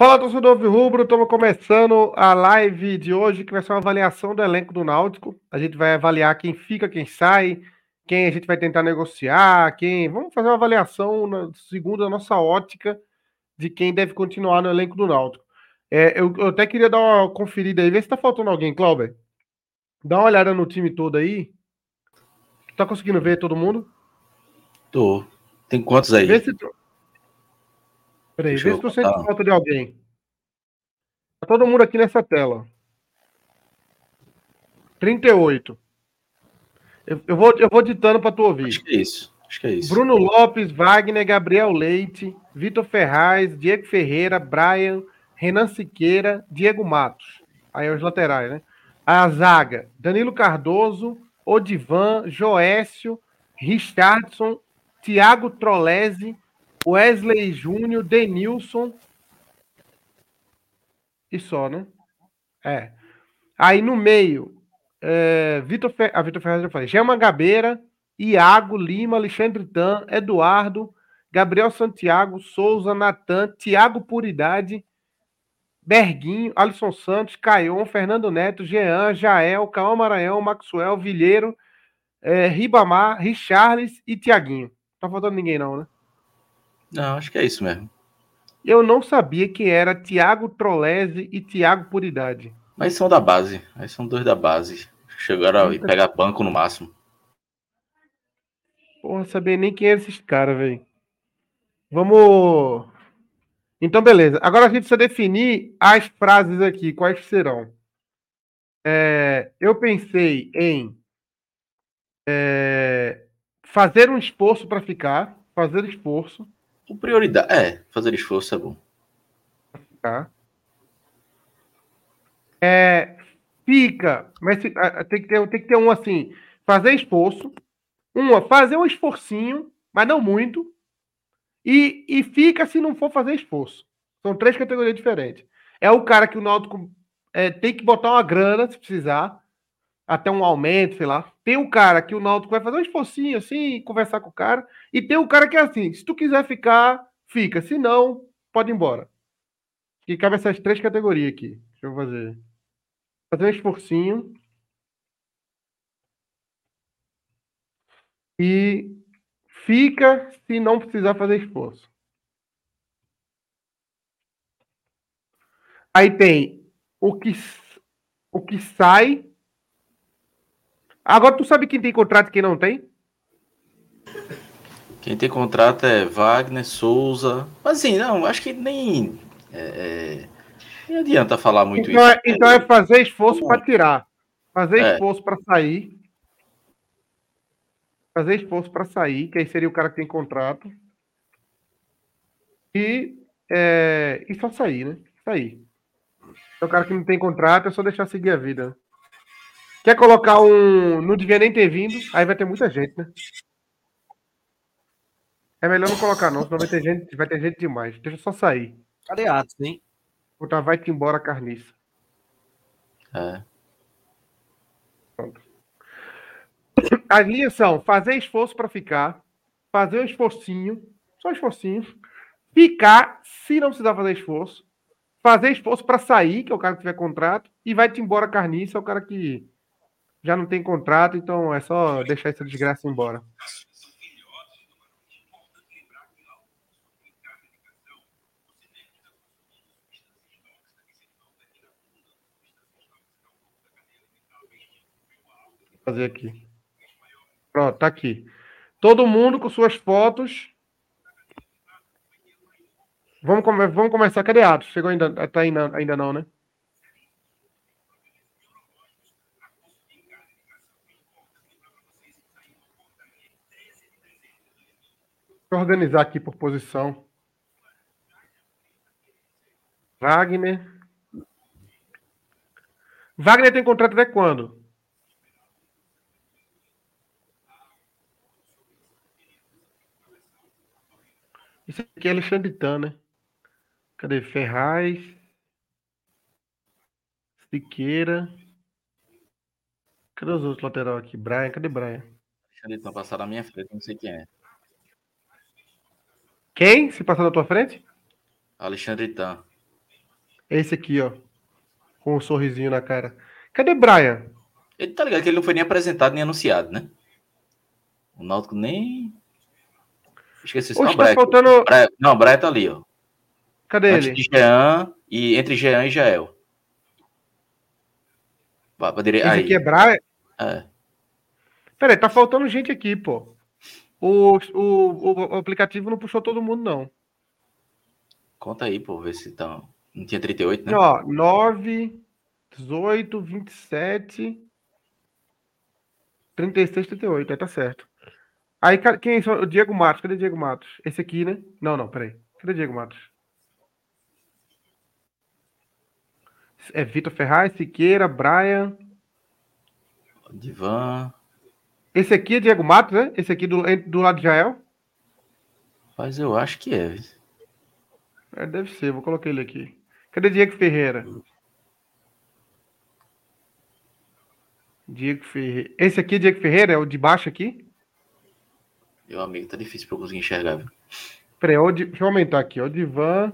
Fala, torcedor Rubro, estamos começando a live de hoje, que vai ser uma avaliação do elenco do Náutico. A gente vai avaliar quem fica, quem sai, quem a gente vai tentar negociar, quem. Vamos fazer uma avaliação na, segundo a nossa ótica de quem deve continuar no elenco do Náutico. É, eu, eu, até queria dar uma conferida aí, ver se tá faltando alguém, Cláudio. Dá uma olhada no time todo aí. Tá conseguindo ver todo mundo? Tô. Tem quantos aí? Vê se, Peraí, vê se tu sente falta de alguém. Tá todo mundo aqui nessa tela. 38. Eu, eu, vou, eu vou ditando para tu ouvir. Acho que é isso. Acho que é isso. Bruno Lopes, Wagner, Gabriel Leite, Vitor Ferraz, Diego Ferreira, Brian, Renan Siqueira, Diego Matos. Aí os laterais, né? A zaga, Danilo Cardoso, Odivan, Joécio, Richardson, Thiago Trolese, Wesley Júnior, Denilson. E só, né? É. Aí no meio, é, Vitor a ah, Vitor Ferraz já falei. Gema Gabeira, Iago, Lima, Alexandre Tan, Eduardo, Gabriel Santiago, Souza, Natan, Tiago Puridade, Berguinho, Alisson Santos, Caion, Fernando Neto, Jean, Jael, Calma Maranhão, Maxwell, Vilheiro, é, Ribamar, Richarles e Tiaguinho. Tá faltando ninguém, não, né? Não, acho que é isso mesmo. Eu não sabia que era Tiago Trolese e Tiago Puridade. Mas são da base. Aí são dois da base. Chegaram a pegar banco no máximo. Porra, sabia nem quem eram esses caras, velho. Vamos. Então, beleza. Agora a gente precisa definir as frases aqui. Quais serão? É, eu pensei em é, fazer um esforço para ficar. Fazer esforço. O prioridade. É, fazer esforço é bom. Tá. É, fica, mas tem que, ter, tem que ter um assim, fazer esforço. Uma, fazer um esforcinho, mas não muito. E, e fica se não for fazer esforço. São três categorias diferentes. É o cara que o Náutico é, tem que botar uma grana, se precisar, até um aumento, sei lá. Tem o cara que o Náutico vai fazer um esforcinho assim, conversar com o cara. E tem o cara que é assim: se tu quiser ficar, fica. Se não, pode ir embora. E cabe essas três categorias aqui. Deixa eu fazer. Fazer um esforcinho. E fica se não precisar fazer esforço. Aí tem o que, o que sai Agora tu sabe quem tem contrato e quem não tem? Quem tem contrato é Wagner, Souza. Mas assim, não, acho que nem. É, é nem adianta falar muito então, isso. É, então é fazer esforço para tirar. Fazer é. esforço para sair. Fazer esforço para sair, que aí seria o cara que tem contrato. E, é, e só sair, né? Sair. É o cara que não tem contrato, é só deixar seguir a vida. Quer colocar um. Não devia nem ter vindo, aí vai ter muita gente, né? É melhor não colocar, não, senão vai ter gente, vai ter gente demais. Deixa eu só sair. Cadê Atos, hein? Botar vai-te embora, carniça. É. Pronto. As linhas são fazer esforço para ficar, fazer um esforcinho, só um esforcinho, ficar, se não precisar fazer esforço, fazer esforço para sair, que é o cara que tiver contrato, e vai-te embora, carniça, é o cara que já não tem contrato, então é só deixar essa desgraça embora. Vou fazer aqui. Pronto, tá aqui. Todo mundo com suas fotos. Vamos, vamos começar. Cadê Atos? Chegou ainda? Tá ainda, ainda não, né? Organizar aqui por posição. Wagner. Wagner tem contrato até quando? Isso aqui é Alexandre Tan, né? Cadê Ferraz? Siqueira. Cadê os outros lateral aqui? Brian, cadê Brian? Alexandre Tan passar na minha frente, não sei quem é. Quem se passou na tua frente? Alexandre Tan. Esse aqui, ó. Com um sorrisinho na cara. Cadê Brian? Ele tá ligado que ele não foi nem apresentado nem anunciado, né? O Náutico nem. Esqueci Hoje tá faltando. Brian... Não, o Brian tá ali, ó. Cadê Antes ele? Jean e entre Jean e Jael. Dire... Esse Aí. aqui é Brian? É. Peraí, tá faltando gente aqui, pô. O, o, o aplicativo não puxou todo mundo, não. Conta aí, pô, ver se tá. Não tinha 38, né? Ó, 9, 18, 27, 36, 38. Aí tá certo. Aí, quem são? O Diego Matos. Cadê o Diego Matos? Esse aqui, né? Não, não, peraí. Cadê o Diego Matos? É Vitor Ferraz, Siqueira, Brian. Divan. Esse aqui é Diego Matos, né? Esse aqui do, do lado de Jael? Mas eu acho que é. É, deve ser, vou colocar ele aqui. Cadê Diego Ferreira? Diego Ferreira. Esse aqui é Diego Ferreira? É o de baixo aqui? Meu amigo, tá difícil pra eu conseguir enxergar, viu? Peraí, ó, o Di- deixa eu aumentar aqui. ó, O Divan.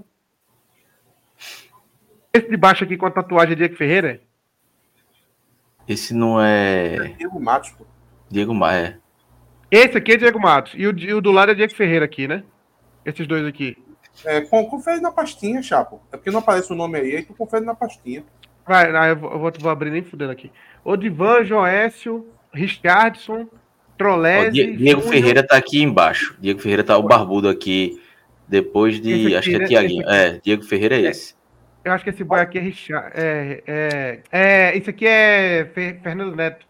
Esse de baixo aqui com a tatuagem é Diego Ferreira? Esse não é. Diego Matos, pô. Diego Maia. Esse aqui é Diego Matos. E o, de- o do lado é Diego Ferreira aqui, né? Esses dois aqui. É, con- confere na pastinha, Chapo. É porque não aparece o nome aí, aí tu confere na pastinha. Vai, não, eu vou, eu vou- vou abrir nem fudendo aqui. Odivan, Joécio, Richardson, Ó, Trolese. Die- Diego Júnior. Ferreira tá aqui embaixo. Diego Ferreira tá o barbudo aqui. Depois de. Aqui, acho que é né? Tiaguinho. É, Diego Ferreira é esse. Eu acho que esse boy aqui é Richard. É, é, é, esse aqui é Fer- Fernando Neto.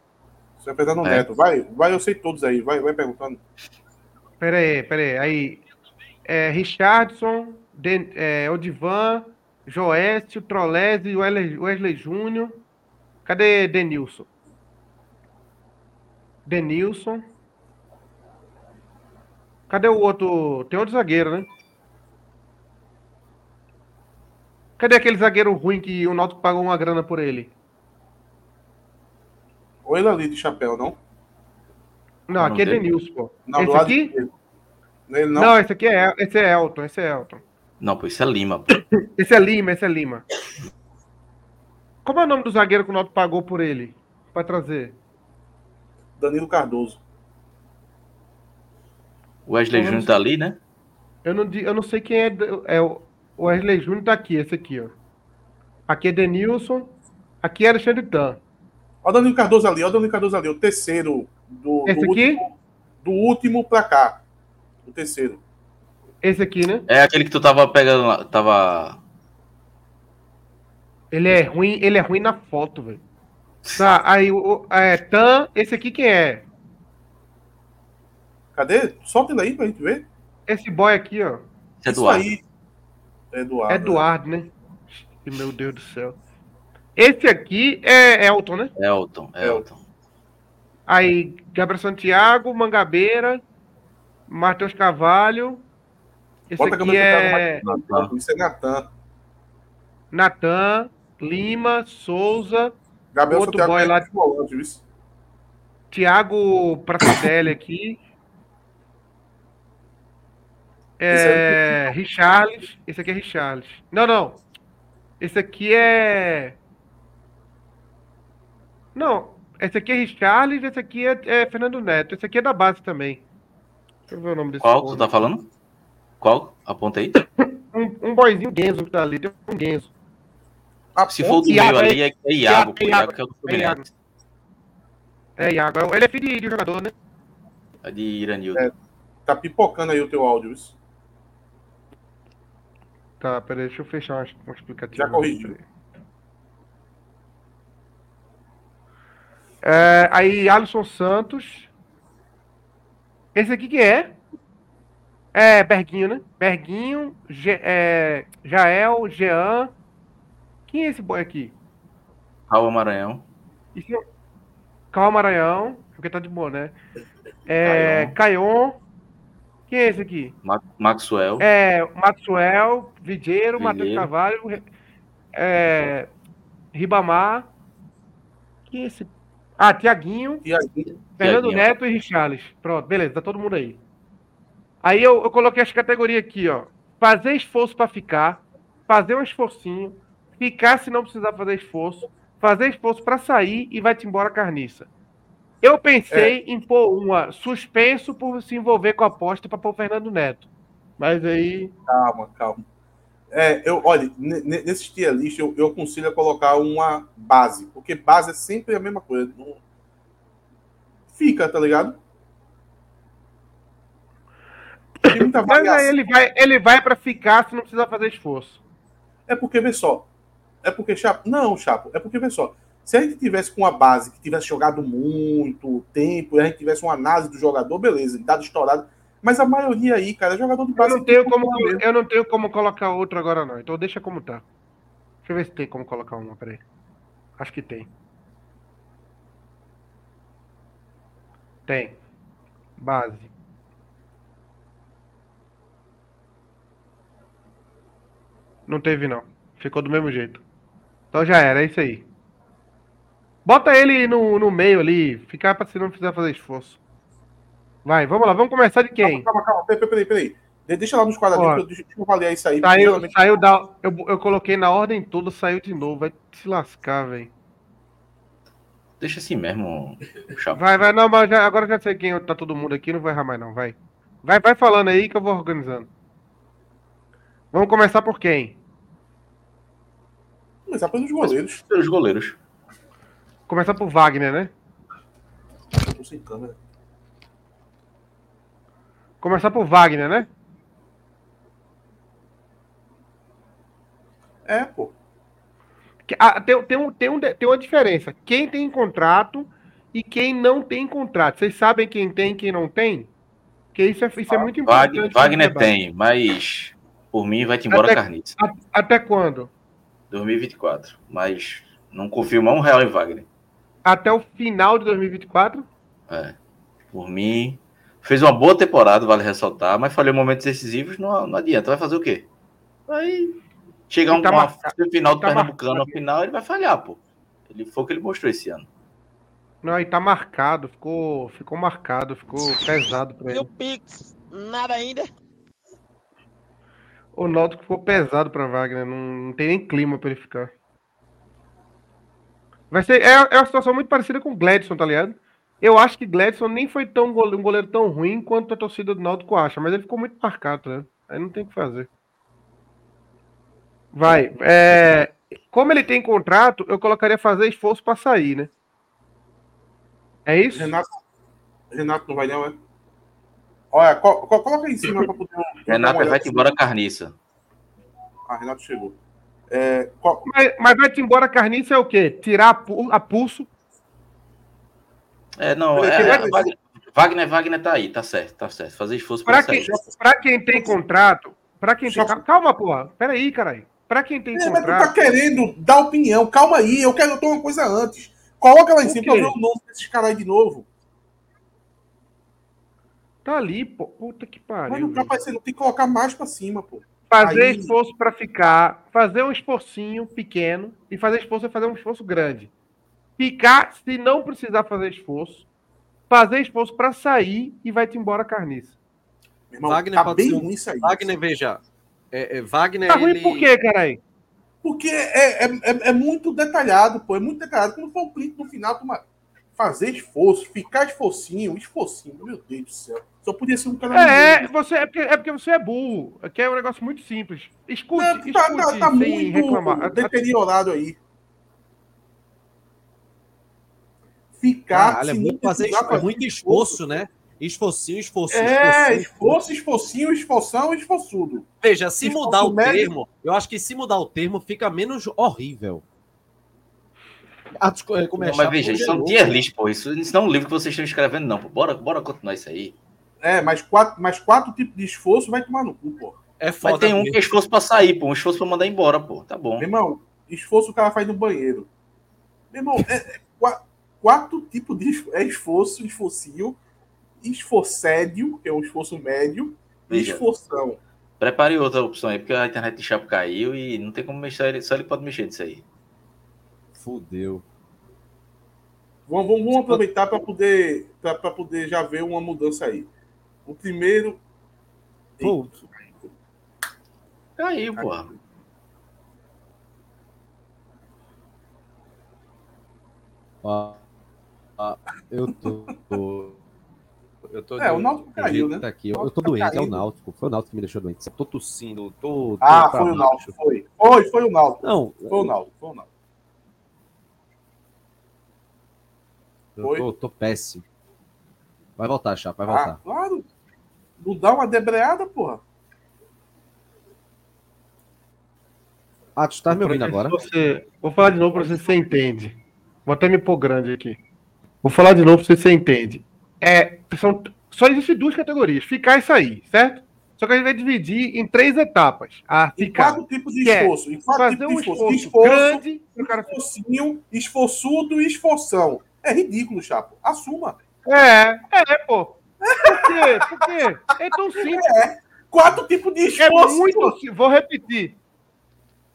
Você vai Fernando É. Neto. Vai, vai, eu sei todos aí. Vai, vai perguntando. Pera aí, pera aí. Aí, é, Richardson, Den- é, Odivan, Joécio, Trolese, Wesley, Wesley Júnior. Cadê Denilson? Denilson. Cadê o outro? Tem outro zagueiro, né? Cadê aquele zagueiro ruim que o Náutico pagou uma grana por ele? Ou ele ali de chapéu, não? Não, aqui é? Denilson, pô. Não, Esse aqui? Não ele Não, não. esse aqui é, esse é Elton, esse é Elton. Não, pô, isso é Lima. pô. Esse é Lima, esse é Lima. Como é o nome do zagueiro que o Náutico pagou por ele? Pra trazer? Danilo Cardoso. O Wesley Júnior tá ali, né? Eu não, eu não sei quem é. é o o Wesley Júnior tá aqui, esse aqui, ó. Aqui é Denilson. Aqui é Alexandre Tan. Olha o Danilo Cardoso ali, olha o Danilo Cardoso ali, o terceiro do, do Esse aqui? último, do último pra cá. O terceiro. Esse aqui, né? É aquele que tu tava pegando lá. Tava. Ele é ruim, ele é ruim na foto, velho. Tá, aí o é, Tan, esse aqui quem é? Cadê? Solta ele aí pra gente ver. Esse boy aqui, ó. Isso é Isso Eduardo. aí. É Eduardo. Eduardo, né? Meu Deus do céu. Esse aqui é Elton, né? Elton, Elton. Aí, Gabriel Santiago, Mangabeira, Matheus Carvalho. Esse Bota aqui câmera é Isso é Natan. Natan, Lima, Souza, Gabriel Outro Santiago boy é lá- de volante, viu? Thiago Pracidelli aqui. É, Richarles. Esse aqui é Richarles. Não, não. Esse aqui é. Não. Esse aqui é Richarles, esse aqui é, é Fernando Neto. Esse aqui é da base também. Deixa eu ver o nome desse. Qual tu tá falando? Qual? Aponta aí. Um, um boyzinho Genzo que tá ali. Tem um Genzo. A Se for do Iago, meio ali, é, é Iago, pô. é Iago Iago, que é o do é Iago. Fluminense. É, Iago. Ele é filho de, jogador, né? É de Iranildo. É. Tá pipocando aí o teu áudio, viu? Tá, peraí, deixa eu fechar um, um explicativo. Já corrigiu. É, aí, Alisson Santos. Esse aqui que é? É, Berguinho, né? Berguinho, Ge, é, Jael, Jean. Quem é esse boy aqui? Raul Maranhão. Calma, Maranhão, porque tá de boa, né? É, Caion. Quem é esse aqui? Ma- Maxwell. É, Maxwell, Videiro, Matheus. Carvalho, é, Ribamar. Quem é esse? Ah, Tiaguinho. Fernando. Neto e Richarles. Pronto, beleza, tá todo mundo aí. Aí eu, eu coloquei as categorias aqui, ó. Fazer esforço pra ficar, fazer um esforcinho, ficar se não precisar fazer esforço, fazer esforço para sair e vai-te embora carniça. Eu pensei é. em pôr uma suspenso por se envolver com a aposta para pôr o Fernando Neto. Mas aí. Calma, calma. É, eu, olha, nesse tier list eu, eu aconselho a colocar uma base, porque base é sempre a mesma coisa. Não... Fica, tá ligado? Mas aí ele vai, ele vai para ficar se não precisar fazer esforço. É porque, vê só. É porque, Chapo. Não, Chapo. É porque, vê só. Se a gente tivesse com uma base que tivesse jogado muito tempo, e a gente tivesse uma análise do jogador, beleza, dado estourado. Mas a maioria aí, cara, é jogador de base. Eu não tenho, como, eu não tenho como colocar outro agora, não. Então deixa como tá. Deixa eu ver se tem como colocar uma, peraí. Acho que tem. Tem. Base. Não teve, não. Ficou do mesmo jeito. Então já era, é isso aí. Bota ele no, no meio ali, ficar para se não precisar fazer esforço. Vai, vamos lá, vamos começar de quem? Calma, calma, calma. Peraí, peraí, peraí. Deixa lá nos quadradinhos, deixa eu avaliar isso aí. Saiu, geralmente... saiu da. Eu, eu coloquei na ordem toda, saiu de novo. Vai se lascar, velho. Deixa assim mesmo, Chapo. Vai, vai, não, mas já, agora já sei quem tá todo mundo aqui, não vai errar mais, não. Vai. Vai, vai falando aí que eu vou organizando. Vamos começar por quem? Começar pelos goleiros. Pelos goleiros. Começar por Wagner, né? Eu tô sem câmera. Começar por Wagner, né? É, pô. Ah, tem, tem, um, tem, um, tem uma diferença. Quem tem contrato e quem não tem contrato. Vocês sabem quem tem e quem não tem? Que isso é, isso é muito importante. Wagner, tem, mas por mim vai-te embora até, Carniça. Até quando? 2024. Mas não confio mais um real em Wagner. Até o final de 2024? É. Por mim. Fez uma boa temporada, vale ressaltar, mas falhou momentos decisivos, não, não adianta. Vai fazer o quê? Vai chegar um, tá uma final do tá Pernambucano final, ele vai falhar, pô. Ele foi o que ele mostrou esse ano. Não, e tá marcado, ficou, ficou marcado, ficou pesado pra ele. E o Pix, nada ainda. O Náutico ficou pesado para Wagner, não, não, tem nem clima para ele ficar. Vai ser, é, é uma situação muito parecida com o Gladson, tá ligado? Eu acho que Gladson nem foi tão um goleiro tão ruim quanto a torcida do Náutico acha, mas ele ficou muito marcado, né? Aí não tem o que fazer. Vai. É, como ele tem contrato, eu colocaria fazer esforço para sair, né? É isso? Renato, Renato não vai não, é? Olha, co coloca aí em cima para poder. Renato vai embora carniça. Ah, Renato chegou. É, mas, mas vai-te embora carniça é o quê? Tirar a, pulso? É, não. É, é, Wagner, Wagner, Wagner tá aí, tá certo, tá certo. Fazer esforço para quem, Pra quem tem contrato, para quem tem. Calma, porra. Peraí, caralho. Pra quem tem é, contrato. Mas tu tá querendo dar opinião. Calma aí, eu quero ter uma coisa antes. Coloca lá em cima pra ver o nome desses caras de novo. Tá ali, pô. Puta que pariu. Mas não tá parecendo, tem que colocar mais pra cima, pô. Fazer Aí... esforço para ficar, fazer um esforcinho pequeno e fazer esforço é fazer um esforço grande. Ficar, se não precisar fazer esforço, fazer esforço para sair e vai-te embora carniça. Irmão, Wagner tá pode ser um... isso aí. Wagner, veja. É, é, Wagner. Tá ruim ele... por quê, caralho? Porque é, é, é, é, muito detalhado, pô. É muito detalhado. Quando for o print no final, tu fazer esforço, ficar esforcinho, esforcinho, meu Deus do céu. Só podia ser um cara. É, é, você, é, porque, é porque você é burro. Aqui é um negócio muito simples. Escute, Não, tá, tá escute tá, tá muito reclamar. deteriorado aí. Ficar. Caralho, é muito, fazer, é muito esforço, né? Esforcinho, esforço. É, esforço, esforcinho, esforção, esforçudo. Veja, se esforço mudar o médio... termo, eu acho que se mudar o termo fica menos horrível. Ah, como é não, mas veja, isso é um tier list, pô. Isso, isso não é um livro que vocês estão escrevendo, não. Pô. Bora, bora continuar isso aí. É, mas quatro, mas quatro tipos de esforço vai tomar no cu, pô. É foda. Mas tem um que é esforço pra sair, pô. Um esforço pra mandar embora, pô. Tá bom. Meu irmão, esforço o cara faz no banheiro. Meu irmão, é, é quatro tipos de é esforço: esforcinho, esforcédio, que é o esforço médio, Veja. e esforção. Prepare outra opção aí, porque a internet de Chapo caiu e não tem como mexer, só ele pode mexer disso aí. Fudeu. Vamos, vamos, vamos aproveitar para poder, poder já ver uma mudança aí. O primeiro. Pô. Caiu, pô. Ó, ó, eu tô, Eu tô É, o Náutico caiu, né? tá aqui. Eu, tô tá doente, é o caído. Náutico. Foi o Náutico que me deixou doente. Eu tô tossindo, tô. tô Ah, foi o. Náutico, foi. Foi, foi o Náutico. Não, Foi o Náutico, foi o Náutico. eu tô, tô péssimo. Vai voltar, Chapa, vai Ah, voltar. claro. Não dá uma debreada, porra. Ah, tu tá me ouvindo agora? Você... Vou falar de novo pra ver se você entende. Vou até me pôr grande aqui. Vou falar de novo se você entende. É, são... Só existem duas categorias: ficar e sair, certo? Só que a gente vai dividir em três etapas. A Em ficar. quatro tipos de é esforço. Em quatro Fazer tipos um de esforço. esforço, grande esforcinho, esforçudo e esforção. É ridículo, Chapo. Assuma. É, é, pô. Por quê? Por quê? É tão simples. Quatro tipos de É esforço. muito pô. simples. Vou repetir.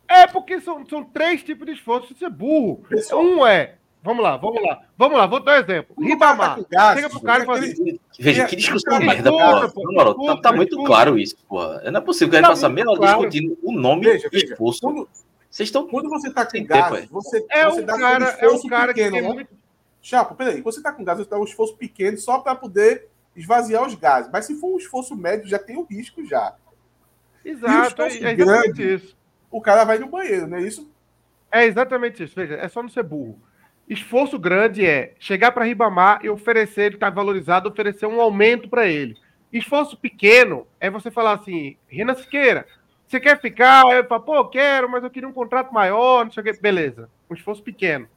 É porque são, são três tipos de esforço. Você é burro. Pessoal, Um é. Vamos lá, vamos lá. Vamos lá, vou dar um exemplo. Ribamar. Chega pro cara e fala assim, Veja, É, que discussão escuta, merda, porra. pô, Na moral, tá, tá muito claro isso, porra. Não é possível que a gente Tá passe a muito meia hora claro. discutindo o nome Veja, e veja. esforço. Quando, Vocês estão. quando você tá com gás, é. você, É você um dá cara, aquele é um cara que pequeno, tem né? muito. Chapo, peraí. Quando você tá com gás, você dá um esforço pequeno só para poder esvaziar os gases. Mas se for um esforço médio, já tem o risco já. Exato, é, é exatamente grande. isso. O cara vai no banheiro, não é isso? É exatamente isso. Veja, é só não ser burro. Esforço grande é chegar para Ribamar e oferecer, ele está valorizado, oferecer um aumento para ele. Esforço pequeno é você falar assim, Renan Siqueira, você quer ficar? Aí Eu falo, pô, quero, mas eu queria um contrato maior, não sei o que. Beleza. Um esforço pequeno.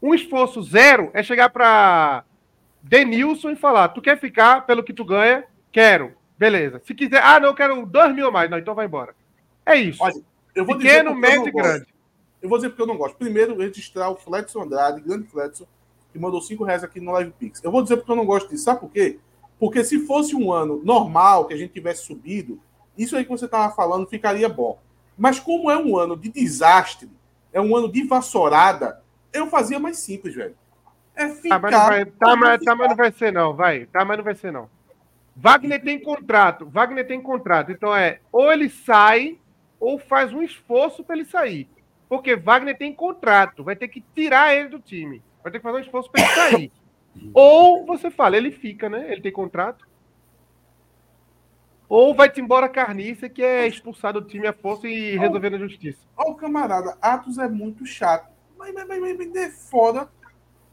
Um esforço zero é chegar para Denilson e falar, tu quer ficar pelo que tu ganha? Quero. Beleza. Se quiser, ah, não, eu quero dois mil a mais. Não, então vai embora. É isso. Olha, Eu vou Pequeno, dizer médio e grande. Eu vou dizer porque eu não gosto. Primeiro, registrar o Fletson Andrade, grande Fletson, que mandou 5 reais aqui no Live Pix. Eu vou dizer porque eu não gosto disso. Sabe por quê? Porque se fosse um ano normal, que a gente tivesse subido, isso aí que você estava falando ficaria bom. Mas como é um ano de desastre, é um ano de vassourada, eu fazia mais simples, velho. É Tá, ficar. mas não vai, tá, mas, tá, mas não vai ser, não. Vai. Tá, mas não vai ser, não. Wagner tem contrato. Wagner tem contrato. Então é, ou ele sai, ou faz um esforço para ele sair. Porque Wagner tem contrato. Vai ter que tirar ele do time. Vai ter que fazer um esforço para ele sair. ou você fala, ele fica, né? Ele tem contrato. Ou vai-te embora Carniça, que é expulsado do time à força e resolver na justiça. Ó, camarada, Atos é muito chato. Mas, mas, mas, mas, mas é foda.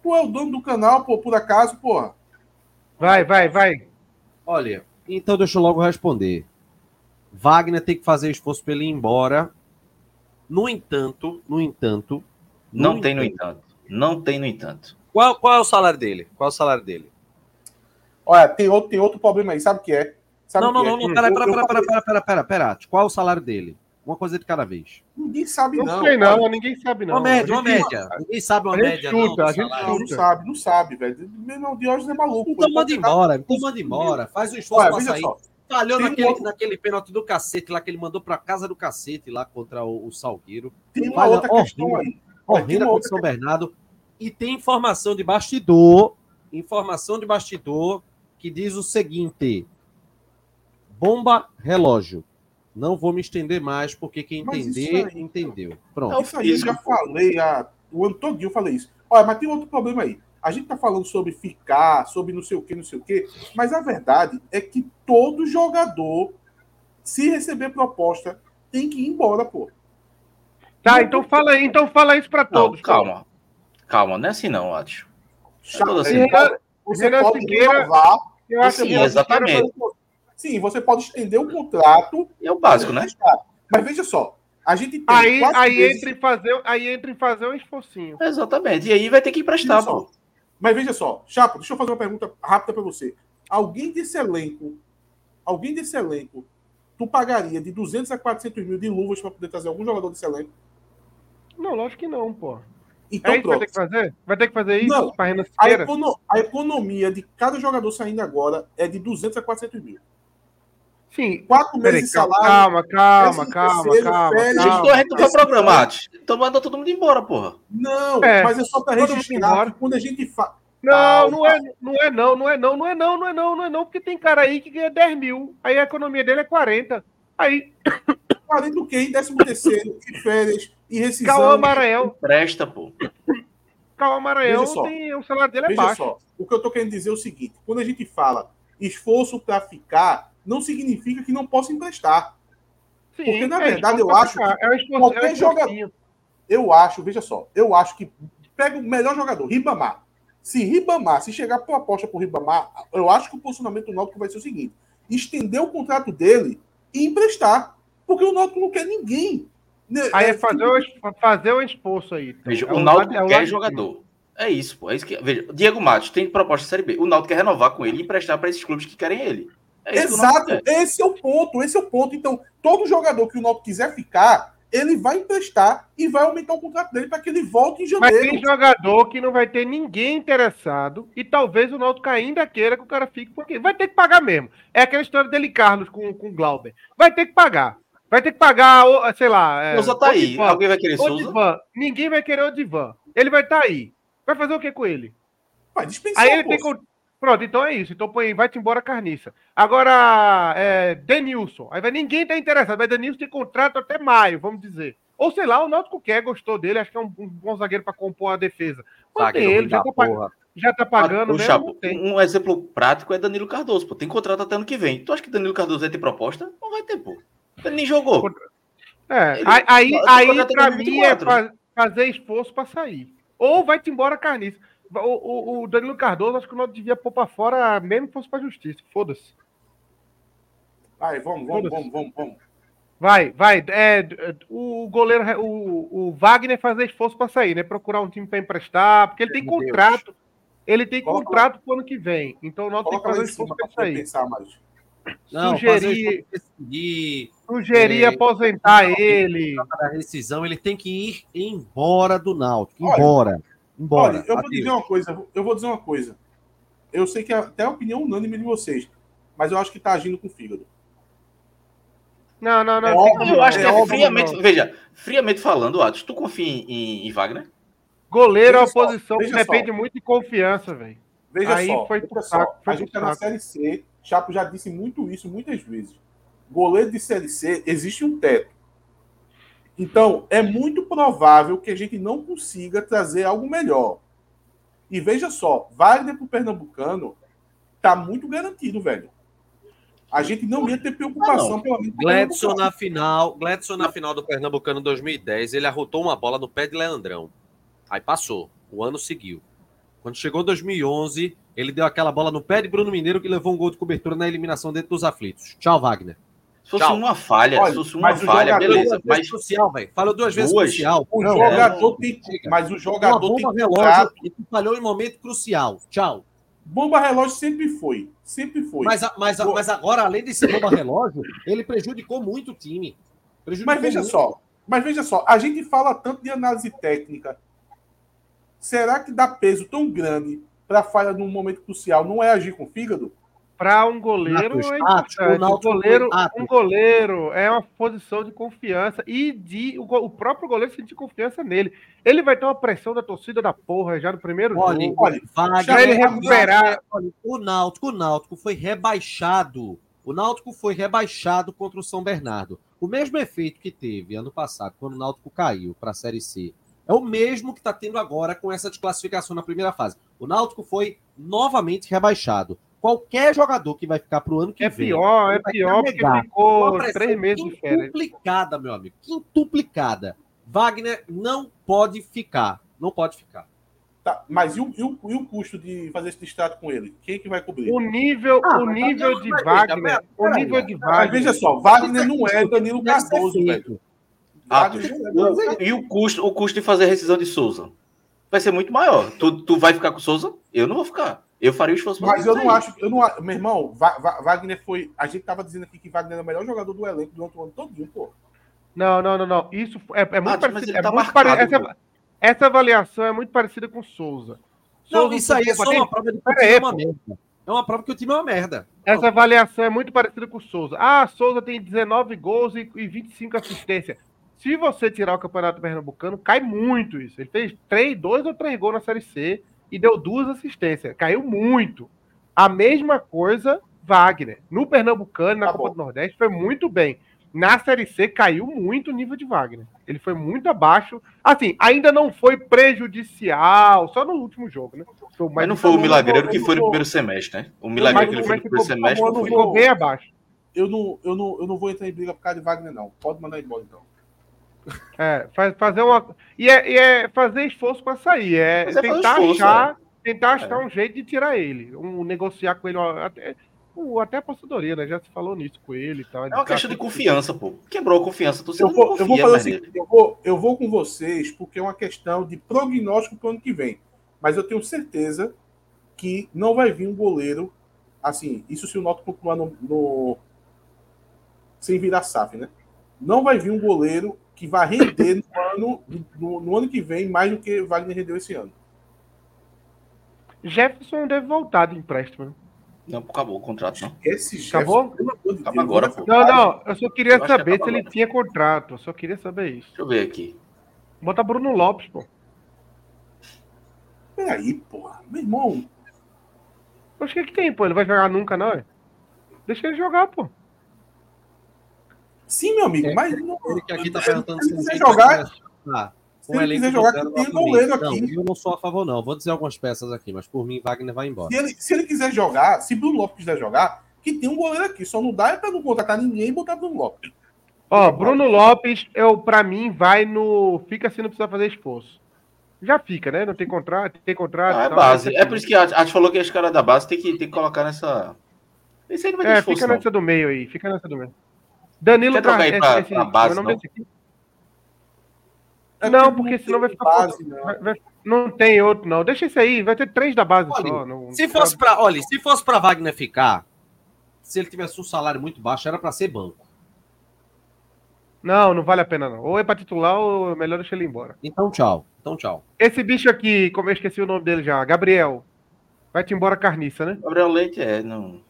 Tu é o dono do canal, pô, por acaso, porra. Vai, vai, vai. Olha, então deixa eu logo responder. Wagner tem que fazer esforço para ele ir embora. No entanto, no entanto. Não tem, no entanto. Não tem, no entanto. Qual, qual é o salário dele? Qual é o salário dele? Olha, tem outro, tem outro problema aí, sabe o que é? Sabe Não, não, que não, é? não, pera, pera, pera, falei- pera, pera, pera, pera. Qual é o salário dele? Uma coisa de cada vez. Ninguém sabe, Não, não. sei, não. Olha, Ninguém sabe, não. Uma média, uma média. Ninguém sabe uma a gente média, chuta, não. a gente salário. Não, não sabe, não sabe, velho. Meu Diógenes é maluco. Então manda embora, então manda embora. Faz um esforço pra sair. só. Falhou Tem um naquele, naquele pênalti do cacete lá que ele mandou pra casa do cacete lá contra o, o Salgueiro. Tem uma Falha outra questão aí. Uma contra outra São Bernardo. E tem informação de bastidor, informação de bastidor, que diz o seguinte: bomba relógio. Não vou me estender mais, porque quem Mas entender, aí- entendeu. É Pronto. Isso aí eu já falei, a... o ano todo eu falei isso. Olha, mas tem outro problema aí. A gente tá falando sobre ficar, sobre não sei o que, não sei o que, mas a verdade é que todo jogador, se receber proposta, tem que ir embora, pô. Tá, então fala aí, então fala isso para Não, todos. calma. Calma, não é assim não, acho. Chato, assim. você pode- você Renan pode Figueira- renovar, Eu acho Sim, que exatamente. Sim, você pode estender o contrato, É o básico, né? mas veja só, a gente tem Aí, aí, meses- entra em fazer, aí entra em fazer um esforcinho. Exatamente. E aí vai ter que emprestar, pô. Mas veja só, Chapo, deixa eu fazer uma pergunta rápida para você. Alguém desse elenco, alguém desse elenco, tu pagaria de 200 a 400 mil de luvas para poder trazer algum jogador desse elenco? Não, lógico que não, pô. Então, é isso que vai ter que fazer? Vai ter que fazer isso Não. A, econo- a economia de cada jogador saindo agora é de 200 a 400 mil. Sim. Quatro Peraí, meses de salário. calma, calma, calma, terceiro, calma, férias. A gente, calma. foi programar, Atos. Então manda todo mundo embora, porra. Não, É, mas é só para registrar quando a gente fala. Não, não é, não é não, não é não, não é não, não é não, não é não, porque tem cara aí que ganha 10 mil, aí a economia dele é 40. Aí, 40 o quê? Em décimo terceiro, e férias, e rescisão. Cauã Maranhão, Presta, pô. Cauã Maranhão tem, o salário dele é veja baixo. Só, o que eu tô querendo dizer é o seguinte: quando a gente fala esforço para ficar, não significa que não possa emprestar. Sim, Porque, na é verdade, eu acho. Que é qualquer é jogador. Eu acho, veja só, eu acho que pega o melhor jogador, Ribamar. Se Ribamar, se chegar por aposta por Ribamar, eu acho que o posicionamento do Náutico vai ser o seguinte: estender o contrato dele e emprestar. Porque o Náutico não quer ninguém. Né, aí é, é fazer, o, fazer o expulso aí. Então. Veja, é o Náutico é quer jogador. É isso, pô. É isso que, veja, Diego Matos tem proposta Série B. O Náutico quer renovar com ele e emprestar para esses clubes que querem ele. É Exato, esse é o ponto, esse é o ponto. Então, todo jogador que o Náutico quiser ficar, ele vai emprestar e vai aumentar o contrato dele para que ele volte em janeiro. Mas tem jogador que não vai ter ninguém interessado e talvez o Náutico ainda queira que o cara fique, porque vai ter que pagar mesmo. É aquela história dele Carlos com, com o Glauber. Vai ter que pagar. Vai ter que pagar, sei lá. É, Souza tá aí. Alguém vai querer Souza? Ninguém vai querer o Divan. Ele vai estar tá aí. Vai fazer o que com ele? Vai dispensar. Aí ele tem Pronto, então é isso. Então põe, vai-te embora carniça. Agora, é, Denilson. Aí vai, ninguém tá interessado. Mas Denilson tem contrato até maio, vamos dizer. Ou sei lá, o Náutico quer, gostou dele, acho que é um, um bom zagueiro para compor a defesa. Mantém ele, já tá, pagando, já tá pagando ah, mesmo. um exemplo prático é Danilo Cardoso, pô. Tem contrato até ano que vem. Tu acha que Danilo Cardoso vai ter proposta? Não vai ter, pô. Ele nem jogou. É, ele, aí, aí pra mim é fazer esforço para sair. Ou vai-te embora carniça. O, o, o, Danilo Cardoso, acho que o Náutico devia pôr pra fora, mesmo que fosse pra justiça. Foda-se. Vai, vamos, vamos, vamos, vamos, vamos. Vai, vai. É, o goleiro, o, o Wagner fazer esforço para sair, né? Procurar um time para emprestar, porque ele tem Meu contrato. Deus. Ele tem Coloca contrato pro ano que vem. Então não tem que fazer esforço para sair. Pensar. Não, sugerir, sugerir é, aposentar ele. A rescisão, ele tem que ir embora do Náutico. Embora. Olha, embora. Olha, eu vou dizer uma coisa. Eu vou dizer uma coisa. Eu sei que é até a opinião unânime de vocês, mas eu acho que tá agindo com o fígado. Não, não, não. É óbvio, eu acho que é, é friamente. Não. Veja, friamente falando, Atos, tu confia em, em Wagner? Goleiro é uma posição que depende muito de confiança, velho. Veja Aí só, foi veja só. Foi a gente tá na Série C, Chapo já disse muito isso muitas vezes. Goleiro de Série C, existe um teto. Então, é muito provável que a gente não consiga trazer algo melhor. E veja só, Wagner pro Pernambucano tá muito garantido, velho a gente não ia ter preocupação, ah, pelo menos. Gledson na final, Gledson na final do Pernambucano 2010, ele arrotou uma bola no pé de Leandrão. Aí passou, o ano seguiu. Quando chegou 2011, ele deu aquela bola no pé de Bruno Mineiro que levou um gol de cobertura na eliminação dentro dos aflitos. Tchau, Wagner. Se fosse Tchau. uma falha, Olha, se fosse uma falha, beleza. Mas social, velho. Falou duas vezes duas. crucial. O não, jogador tem, mas o jogador tem relógio e tu falhou em momento crucial. Tchau. Bomba relógio sempre foi. Sempre foi. Mas, mas, mas agora, além de ser bomba relógio, ele prejudicou muito o time. Prejudicou mas veja muito. só. Mas veja só, a gente fala tanto de análise técnica. Será que dá peso tão grande para falha num momento crucial não é agir com o fígado? Para um goleiro, é um goleiro, um goleiro é uma posição de confiança e de o, o, próprio goleiro sentir confiança nele. Ele vai ter uma pressão da torcida da porra já no primeiro olha, jogo. Olha, já ele recuperar. Olha, o Náutico, o Náutico foi rebaixado. O Náutico foi rebaixado contra o São Bernardo. O mesmo efeito que teve ano passado, quando o Náutico caiu para a Série C, é o mesmo que está tendo agora com essa desclassificação na primeira fase. O Náutico foi novamente rebaixado qualquer jogador que vai ficar para o ano que é vem. Pior, é pior, porque ficou três meses de férias. Quintuplicada, meu amigo. Quintuplicada. Wagner não pode ficar. Não pode ficar. Tá, mas e o, e, o, e o custo de fazer esse distrato com ele? Quem é que vai cobrir? O nível, ah, o nível de Wagner. o nível de Wagner. Mas veja só, Wagner não é Danilo Cardoso, velho. Ah, e o custo, o custo de fazer a rescisão de Souza? Vai ser muito maior. Tu, tu vai ficar com Souza? Eu não vou ficar. Eu faria o esforço Mas eu não acho. Eu não, meu irmão, Wagner foi. A gente tava dizendo aqui que Wagner era o melhor jogador do elenco durante o ano todo, pô. Não, não, não, não. Isso é, é muito ah, parecido. É tá muito marcado, essa, essa, avaliação é muito parecida com Souza. Souza não, isso aí é só uma prova de que é uma merda. É uma prova que o time é uma merda. Essa avaliação é muito parecida com o Souza. Ah, Souza tem 19 gols e, e 25 assistências. Se você tirar o Campeonato Pernambucano, cai muito isso. Ele fez 3, 2 ou 3 gols na Série C e deu duas assistências. Caiu muito. A mesma coisa, Wagner. No Pernambucano, na tá Copa bom. do Nordeste, foi muito bem. na Série C caiu muito o nível de Wagner. Ele foi muito abaixo. Assim, ainda não foi prejudicial, só no último jogo, né? Foi, mas não foi o milagreiro que foi no primeiro semestre, né? O milagreiro que ele foi no primeiro semestre não ficou bem abaixo. Eu não, eu, não, eu não vou entrar em briga por causa de Wagner, não. Pode mandar embora, então. É, fazer uma. E é, e é fazer esforço para sair. É Mas tentar esforço, achar, é. tentar achar é. um jeito de tirar ele. Um, negociar com ele. Até, até a apostadoria, né? Já se falou nisso com ele e tal. É uma questão de confiança, pô. Quebrou a confiança. Tu eu, vou, eu, vou fazer assim, eu, vou, eu vou com vocês porque é uma questão de prognóstico para o ano que vem. Mas eu tenho certeza que não vai vir um goleiro assim. Isso se o Noto continuar no, no, sem virar SAF, né? Não vai vir um goleiro que vai render no ano, no, no, ano que vem mais do que Wagner rendeu esse ano. Jefferson deve voltar de empréstimo. Não, acabou o contrato, não. Esse Jefferson, acabou? Agora, pô. Não, não, eu só queria eu saber que se ele tinha contrato. Eu só queria saber isso. Deixa eu ver aqui. Bota Bruno Lopes, pô. Peraí, porra. Meu irmão. Poxa, o que, que tem, pô? Ele vai jogar nunca, não, é? Deixa ele jogar, pô. Sim, meu amigo, é, mas não, ele que aqui tá perguntando se, ele quiser jogar. Ah, se ele quiser jogar, que tem um goleiro aqui. Não, eu não sou a favor, não. Vou dizer algumas peças aqui, mas por mim, Wagner vai embora. Se ele, se ele quiser jogar, se Bruno Lopes quiser jogar, que tem um goleiro aqui. Só não dá é pra não contratar ninguém e botar Bruno Lopes. Ó, Bruno Lopes, eu, pra mim, vai no. Fica assim, não precisa fazer esforço. Já fica, né? Não tem contrato, tem contrato. Ah, é base. É por isso que a gente falou que os caras da base tem que, tem que colocar nessa. Esse aí não vai ter é, esforço, fica não. nessa do meio aí, fica nessa do meio. Danilo Quer trocar aí pra, esse, pra base, não? É não, porque senão vai ficar. Base, não. Vai, vai, não tem outro, não. Deixa isso aí, vai ter três da base olha, só. Não, se fosse para, olha, se fosse para Wagner ficar, se ele tivesse um salário muito baixo, era para ser banco. Não, não vale a pena não. Ou é para titular ou é melhor deixar ele embora. Então tchau. Então tchau. Esse bicho aqui, como eu esqueci o nome dele já, Gabriel. Vai-te embora carniça, né? Gabriel Leite é, não.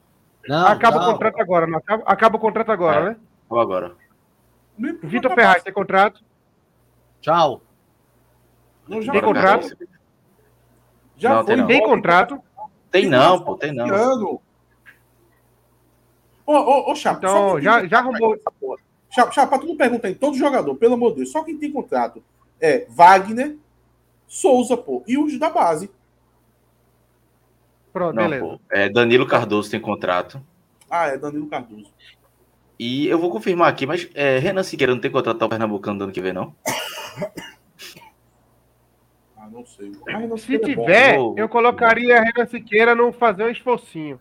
Não, acaba não. o contrato agora, não acaba, acaba o contrato agora, é. né? Ou agora? Vitor Ferraz tem contrato? Tchau. Não, já tem contrato? Já não, foi. Tem, tem contrato? Tem não, pô, tem não. Ô, ô, ô, Chapa. Então, já, já arrumou. Chapa, Chapa, tu não pergunta em todo jogador, pelo amor de Deus. Só quem tem contrato é Wagner, Souza, pô, e os da base. Pronto, não, beleza. Pô, é, Danilo Cardoso tem contrato. Ah, é Danilo Cardoso. E eu vou confirmar aqui, mas é, Renan Siqueira não tem contrato o Pernambucano do ano que vem, não? Ah, não sei. Se tiver, é eu colocaria Renan Siqueira não fazer um esforcinho.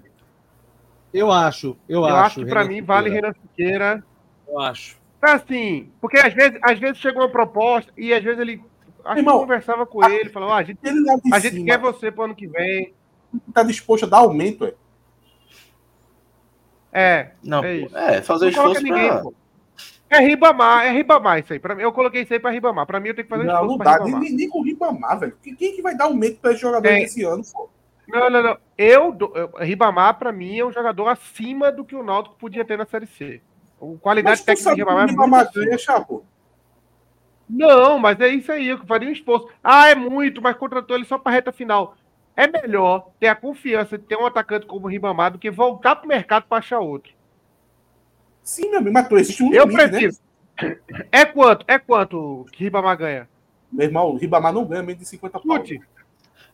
Eu acho, eu, eu acho. acho que para mim vale Renan Siqueira. Eu acho. Assim, porque às vezes, às vezes chega uma proposta e às vezes ele. Acho Irmão, que conversava com a, ele, falou: ah, a gente, a gente quer você pro ano que vem. Tá disposto a dar aumento, é? É. Não, é, é fazer não esforço ninguém, pra... Pô. É Ribamar, é Ribamar isso aí. Pra mim, eu coloquei isso aí pra Ribamar. Pra mim, eu tenho que fazer não, esforço não dá, nem, nem, com Ribamar, velho. Quem que vai dar aumento pra esse jogador é. esse ano, pô? Não, não, não. Eu, eu, Ribamar, pra mim, é um jogador acima do que o Náutico podia ter na Série C. A qualidade mas técnica de Ribamar é Ribamar ganha, Chapo. Não, mas é isso aí, eu faria um esforço. Ah, é muito, mas contratou ele só pra reta final. É melhor ter a confiança de ter um atacante como o Ribamar do que voltar pro mercado pra achar outro. Sim, meu amigo, mas existe um Eu limite, prefiro. Né? É quanto? É quanto que Ribamar ganha? Meu irmão, o Ribamar não ganha menos de 50 pau.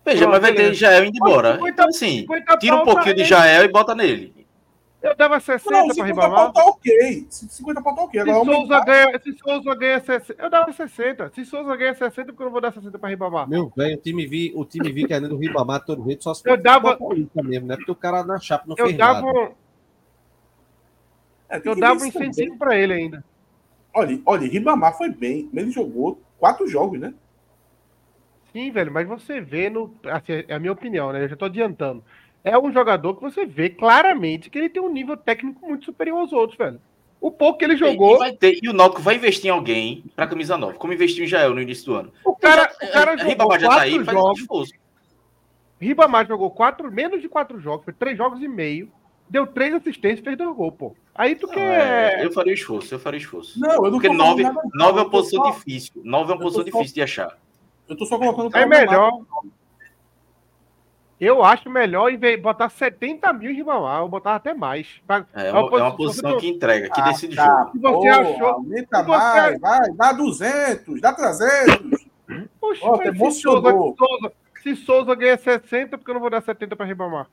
Veja, mas vai ter Jael indo embora. 50, então, assim, tira um pouquinho de Jael e bota nele. Eu dava 60 não, para Ribamar. Tá ok. 50 pau tá ok. Agora, se, Souza ganha, se Souza ganha 60, eu dava 60. Se Souza ganha 60, porque eu não vou dar 60 para Ribamar. Meu velho, o time vi, o time vi querendo o Ribamar todo jeito, só se eu dava mesmo, né? Porque o cara na chapa não eu fez dava, nada. É, eu dava um incentivo para ele ainda. Olha, olha, Ribamar foi bem. Ele jogou quatro jogos, né? Sim, velho, mas você vê no. Assim, é a minha opinião, né? Eu já tô adiantando. É um jogador que você vê claramente que ele tem um nível técnico muito superior aos outros, velho. O pouco que ele jogou. E, ter, e o Náutico vai investir em alguém pra camisa nova, como investiu em Jael no início do ano. O cara, já, o cara jogou Ribamar já tá aí, jogos. Ribamar jogou quatro, menos de quatro jogos, foi três jogos e meio deu três assistências e fez dois gols, pô. Aí tu não, quer. É, eu faria esforço, eu faria esforço. Não, eu não Porque nove, nada, nove é uma posição só... difícil. Nove é uma posição só... difícil de achar. Eu tô só colocando É melhor. Eu acho melhor botar 70 mil em Ribamar, eu botar até mais. Pra- É uma, é uma posição você- que entrega, que Ah, decide o tá. jogo. Se você Porra, achou- Aumenta se você- mais, vai, dá 200, dá 300. Poxa, Ó, mas se, Souza, emocionou. Souza- se Souza ganha 60, porque eu não vou dar 70 para Ribamar?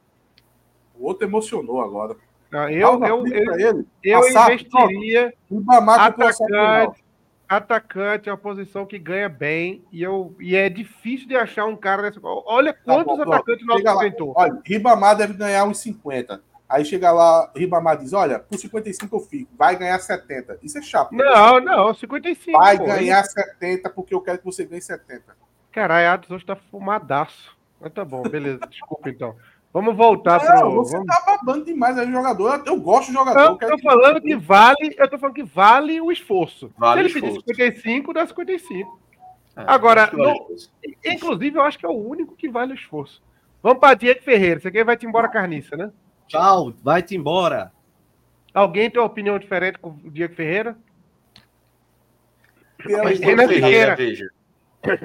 O outro emocionou agora. Não, eu, eu, eu, ele. eu investiria Ribamar com o final. atacante. Atacante é uma posição que ganha bem e, eu, e é difícil de achar um cara dessa. Olha quantos bom, pronto. atacantes lá. inventou. Olha, Ribamar deve ganhar uns 50. Aí chega lá, Ribamar diz: Olha, por 55 eu fico, vai ganhar 70. Isso é chato. Não, não, 55. Vai pô. ganhar 70 porque eu quero que você ganhe 70. Caralho, Atos hoje tá fumadaço. Mas tá bom, beleza. Desculpa então. Vamos voltar Não, pro. você vamos- tá babando demais aí o jogador. Eu gosto do jogador. Eu quero tô que- falando que vale, eu tô falando que vale o esforço. Vale Se o ele pedir esforço. 55, dá 55. É, Agora, não- o. Inclusive, eu acho que é o único que vale o esforço. Vamos para Diego Ferreira. Você quer vai te embora carniça, né? Tchau, vai-te embora. Alguém tem uma opinião diferente com o Diego Ferreira? Renan Ferreira,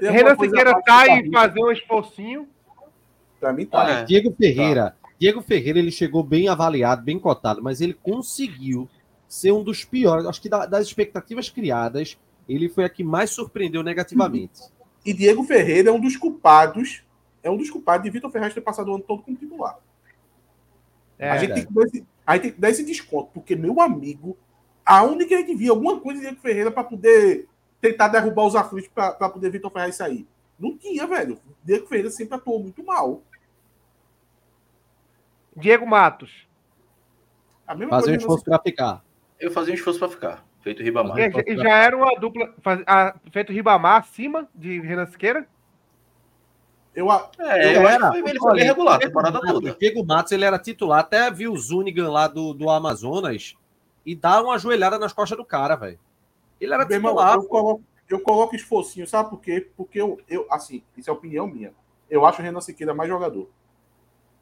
Renan tá em tá- fazer um esforcinho. Pra mim tá. Olha, É. Diego Ferreira. Diego Ferreira, ele chegou bem avaliado, bem cotado, mas ele conseguiu ser um dos piores. Acho que da- das expectativas criadas, ele foi a que mais surpreendeu negativamente. E Diego Ferreira é um dos culpados. É um dos culpados de Vitor Ferraz ter passado o ano todo como titular. É, a, gente tem que dar esse, a gente tem que dar esse desconto, porque, meu amigo, aonde que a gente via alguma coisa de Diego Ferreira para poder tentar derrubar os aflitos para poder Vitor Ferraz sair? Não tinha, velho. Diego Ferreira sempre atuou muito mal. Diego Matos. A mesma Fazer um coisa esforço para ficar. Eu fazia um esforço pra ficar. Feito Ribamar. E já- já era uma dupla. Faz, a, feito Ribamar acima de Renan Siqueira? Eu, a- É, eu acho que foi, ele foi bem regular temporada Matos- toda. Diego Matos, ele era titular, até viu o Zunigan lá do, do Amazonas e dá uma joelhada nas costas do cara, velho. Ele era Meu irmão, titular. eu coloco, eu coloco esforcinho, sabe por quê? Porque eu, eu, assim, isso é opinião minha. Eu acho o Renan Siqueira mais jogador.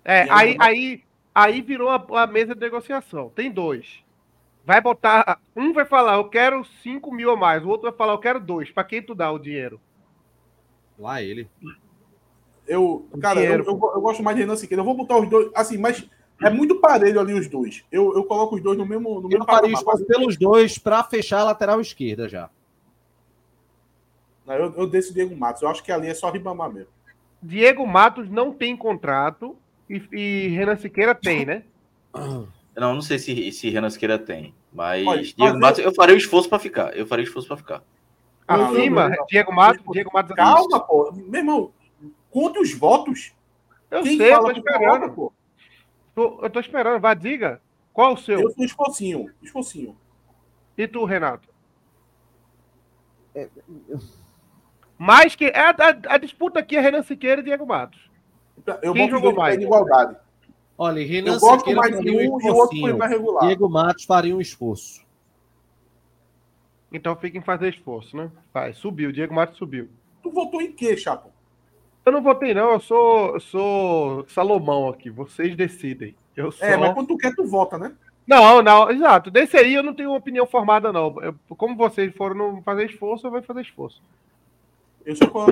É, aí, aí, aí, aí virou a, a mesa de negociação. Tem dois. Vai botar. Um vai falar, eu quero 5 mil a mais. O outro vai falar, eu quero dois. Pra quem tu dá o dinheiro? Lá ele. Eu, cara, eu, Dinheiro, eu, eu gosto mais de Renan Siqueira. Eu vou botar os dois, assim, mas é muito parelho ali os dois. Eu, eu coloco os dois no mesmo, no Eu mesmo faria patamar. esforço pelos dois para fechar a lateral esquerda já. Não, Eu, eu desço o Diego Matos. Eu acho que ali é só Ribamar mesmo. Diego Matos não tem contrato e, e Renan Siqueira tem, né? Não, não sei se, se Renan Siqueira tem. Mas Olha, Diego fazer- Matos, eu faria o esforço pra ficar. Eu faria o esforço pra ficar. Não, Acima, não, não. Diego Matos, Diego Matos. Calma, pô. Meu irmão, conte os votos. Eu Quem sei, eu tô esperando. coloca, pô? Tô- eu tô esperando. Vai, diga. Qual o seu? Eu sou esforcinho. Esforcinho. E tu, Renato? Mais que. É, a, a disputa aqui é Renan Siqueira e Diego Matos. Eu Quem jogou mais? em igualdade. Olha, Renan Eu gosto mais de um um e o outro foi mais regular. Diego Matos faria um esforço. Então fica em fazer esforço, né? Vai, subiu. Diego Matos subiu. Tu votou em quê, Chapo? Eu não votei, não. Eu sou, eu sou Salomão aqui. Vocês decidem. Eu sou. É, mas quando tu quer, tu vota, né? Não, não, exato. Desse aí eu não tenho uma opinião formada, não. Eu- como vocês foram não fazer esforço, eu vou fazer esforço. Eu só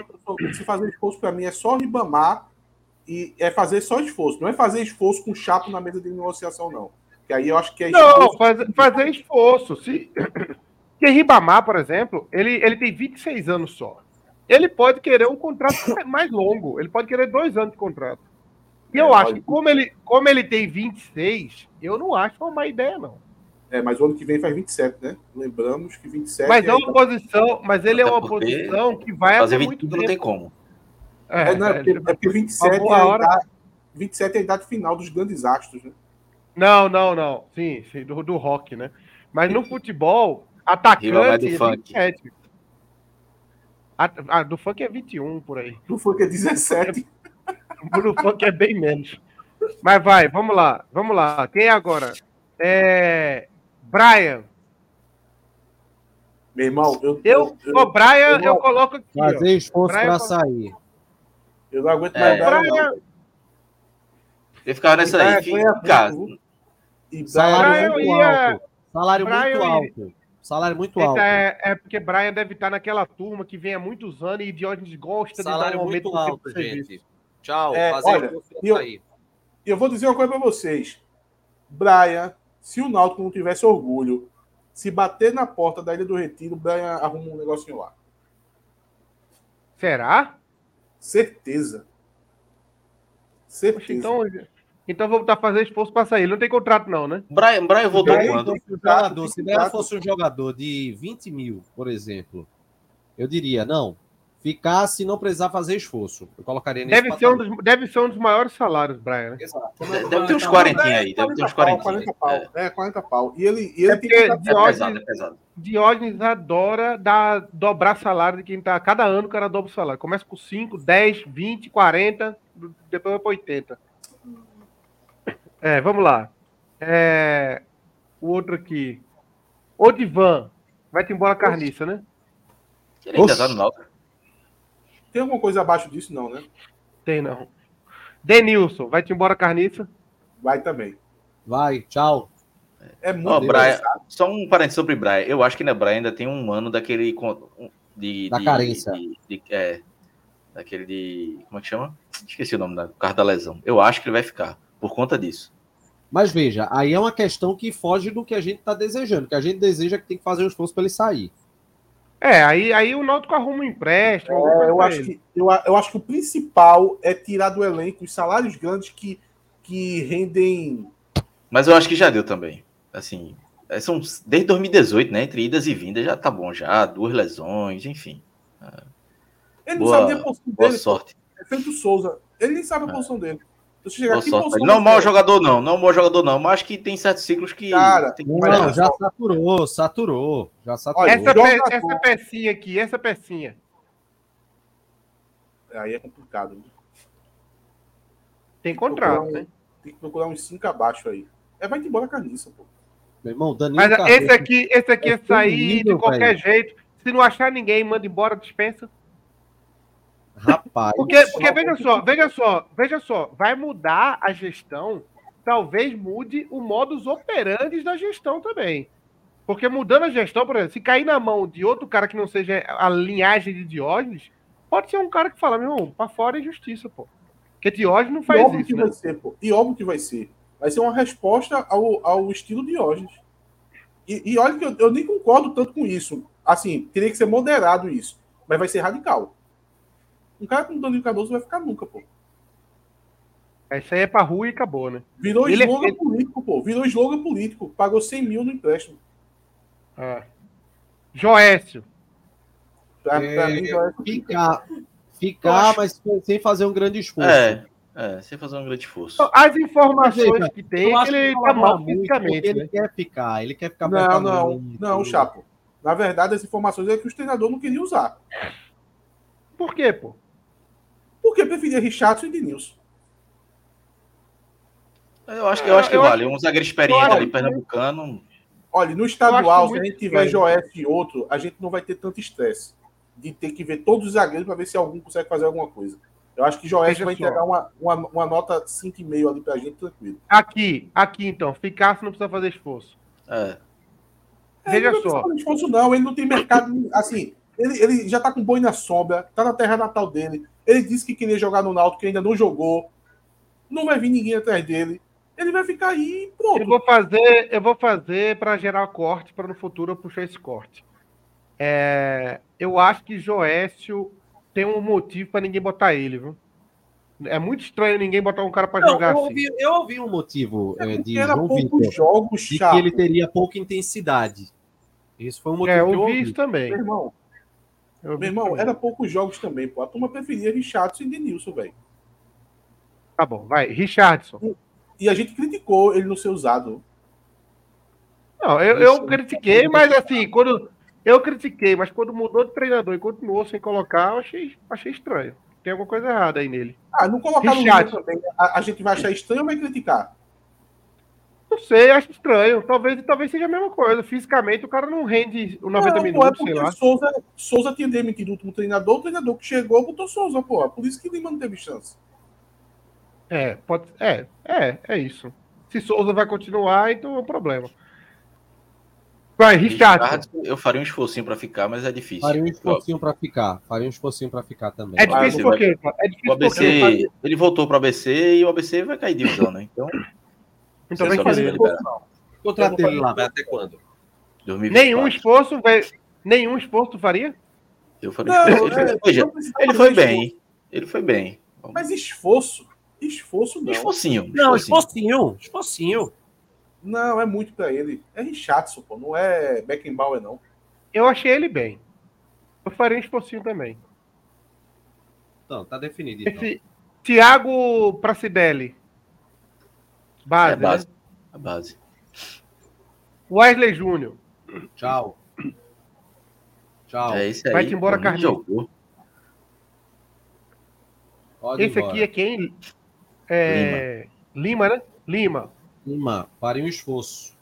se fazer esforço pra mim é só Ribamar e é fazer só esforço. Não é fazer esforço com chapo na mesa de negociação, não. Que aí eu acho que é Não, esforço. fazer, fazer esforço. Se... Porque Ribamar, por exemplo, ele, ele tem 26 anos só. Ele pode querer um contrato mais longo. Ele pode querer dois anos de contrato. E eu É, acho olha- que como ele, como ele tem 26, eu não acho uma má ideia, não. É, mas o ano que vem faz 27, né? Lembramos que 27 Mas é é, uma posição, mas ele é Até uma porque posição que vai Fazer até 20 muito não tem como. É, não, é, porque, é porque 27, é a hora. idade, 27 é a idade final dos grandes astros, né? Não, não, não. Sim, sim do, do rock, né? Mas no futebol, mais atacante do é funk. 27. A, a do funk é 21 por aí. Foi que é 17. O do funk é bem menos. Mas vai, vamos lá, vamos lá. Quem é agora? É. Brian. Meu irmão, eu, Eu, eu, o Brian, eu- eu coloco aqui. Fazer esforço Brian para sair. Eu não aguento É. mais dar, Brian, não. Eu ficava nessa aí. Fica em casa. E Salário muito ia- alto. Salário Brian muito ia- alto. Salário muito alto. é, é porque Brian deve estar naquela turma que vem há muitos anos e Diógenes gosta de dar Salário um muito alto, de serviço. gente. Tchau. É, fazer olha, eu- aí. E eu vou dizer uma coisa pra vocês. Brian, se o Náutico não tivesse orgulho, se bater na porta da Ilha do Retiro, o Brian arruma um negocinho lá. Será? Certeza. Poxa, Certeza. então, então vou estar fazendo esforço para sair. Ele não tem contrato, não, né? Brian, Brian voltou Brian quando? Se o jogador, se fosse um jogador de 20 mil, por exemplo, eu diria, não, ficar se não precisar fazer esforço. Eu colocaria nesse Deve ser, um dos, deve ser um dos maiores salários, Brian. Né? Exato. Deve ter uns 40 aí, deve ter uns 40. 40 pau. É, 40 pau. E ele, e ele É tem porque contrato- É Diógenes- pesado, é pesado. Diógenes adora dar, dobrar salário de quem tá. Cada ano o cara dobra o salário. Começa com 5, 10, 20, 40, depois vai para 80. É, vamos lá. É, o outro aqui. Odivan. Vai-te embora carniça, né? Ele ainda tá no Náutico. Tem alguma coisa abaixo disso, não, né? Tem não. Denilson. Vai-te embora carniça. Vai também. Vai, tchau. É muito Ó, Brian, só um parênteses sobre Brian. Eu acho que na Brian ainda tem um ano daquele. De, Da de- carência. de- de- é. Daquele de. Como é que chama? Esqueci o nome da carro da lesão. Eu acho que ele vai ficar. Por conta disso. Mas veja, aí é uma questão que foge do que a gente está desejando. que a gente deseja que tem que fazer um esforço para ele sair. É, aí, aí o Náutico arruma um empréstimo. É, eu, acho que, eu, eu acho que o principal é tirar do elenco os salários grandes que, que rendem. Mas eu acho que já deu também. Assim. é, São desde 2018, né? Entre idas e vindas já tá bom já. Duas lesões, enfim. Ele Boa- não sabe nem a posição Boa dele. sorte. É feito Souza. Ele nem sabe a É. posição dele. Chegar Boa aqui, sorte. não é um mau jogador, não. Não é um mau jogador, não. Mas acho que tem certos ciclos que. Cara, tem que Não, já saturou, saturou. Já saturou. Olha, Essa, pe- essa pecinha aqui, essa pecinha. Aí é complicado. Tem contrato, um- né? Tem que procurar uns 5 abaixo aí. É, vai embora a carniça, pô. Meu irmão, Danilo Mas Cardoso, esse aqui, esse aqui É é sair de qualquer velho. jeito. Se não achar ninguém, manda embora, dispensa. Rapaz. Porque, porque veja só, veja só, veja só, vai mudar a gestão, talvez mude o modus operandi da gestão também. Porque mudando a gestão, por exemplo, se cair na mão de outro cara que não seja a linhagem de Diógenes, pode ser um cara que fala, meu irmão, pra fora é justiça, pô. Porque Diógenes não E faz óbvio isso, que né? vai ser, pô. E óbvio que vai ser. Vai ser uma resposta ao, ao estilo Diógenes. E, e olha que eu, eu nem concordo tanto com isso. Assim, teria que ser moderado isso. Mas vai ser radical. Um cara como o Danilo Cardoso vai ficar nunca, pô. Isso aí é pra rua e acabou, né? Virou Ele é- slogan ele- político, pô. Virou slogan político. Pagou 100 mil no empréstimo. Ah. Joécio. Pra, É, pra mim, já é Ficar, ficar mas sem fazer um grande esforço. É, é, sem fazer um grande esforço. As informações que tem, é que ele tá mal fisicamente, Ele né? quer ficar, ele quer ficar Não, não, muito. não, Chapo. Na verdade, as informações é que os treinadores não queriam usar. Por quê, pô? Porque preferia Richardson e Denilson. Eu acho que, eu acho que Eu vale. Um zagueiro experiente ali, pernambucano. Olha, no estadual, se a gente tiver. Joés e outro, a gente não vai ter tanto estresse de ter que ver todos os zagueiros para ver se algum consegue fazer alguma coisa. Eu acho que Joés Veja vai entregar uma, uma, uma nota 5,5 ali pra gente, tranquilo. Aqui, aqui então, ficar se não precisa fazer esforço. É. É, Veja ele não só. fazer esforço, não. Ele não tem mercado. Assim, ele, ele já tá com boi na sombra, tá na terra natal dele. Ele disse que queria jogar no Náutico, que ainda não jogou. Não vai vir ninguém atrás dele. Ele vai ficar aí e pronto. Eu vou fazer, eu vou fazer para gerar corte para no futuro eu puxar esse corte. É, eu acho que Joécio tem um motivo para ninguém botar ele, viu? É muito estranho ninguém botar um cara para jogar eu, assim. ouvi, eu ouvi um motivo É é, de era João poucos Vitor, jogos, de chato. que ele teria pouca intensidade. Esse foi um motivo É, que eu eu ouvi ouvi. isso também. Meu irmão, ouvi meu irmão, era poucos jogos também, pô. A turma preferia Richardson e Denilson, velho. Tá bom, vai. Richardson. E a gente criticou ele não ser usado. Não, eu, eu critiquei, mas assim, quando. Eu critiquei, mas quando mudou de treinador e continuou sem colocar, eu achei, achei estranho. Tem alguma coisa errada aí nele. Ah, não colocar no Richardson. Lula também. A, a gente vai achar estranho ou vai criticar? Não sei, acho estranho. Talvez, talvez seja a mesma coisa. Fisicamente, o cara não rende os 90 não, pô, é minutos, sei porque lá. Souza, Souza tinha demitido o último treinador, o treinador que chegou botou Souza, pô. Por isso que Lima não teve chance. É, pode, é, é, é isso. Se Souza vai continuar, então é um problema. Vai, Richard. Eu faria um esforcinho para ficar, mas é difícil. Faria um esforcinho para ficar. Faria um esforcinho para ficar também. É difícil por quê? É difícil o ABC, porque ele voltou para o ABC e o ABC vai cair divisão, né? Então. Então vai fazer. Contratei ele lá, vai até quando? 2024. Nenhum esforço, vai... nenhum esforço tu faria? Eu faria não, esforço. Ele, é, veja, ele foi bem. Ele foi bem. Mas esforço? Esforço não. Esforcinho. Não, esforcinho. Esforcinho. Não, é muito para ele. É Richardson, pô. Não é Beckenbauer, não. Eu achei ele bem. Eu faria um esforcinho também. Então, tá definido. Então. Esse Thiago Pracidelli. Base. É base. Né? A base. Wesley Júnior. Tchau. Tchau. É isso aí. Vai-te embora, Carlinhos. Esse embora. aqui é quem? É... Lima. Lima, né? Lima. Lima, pare um esforço.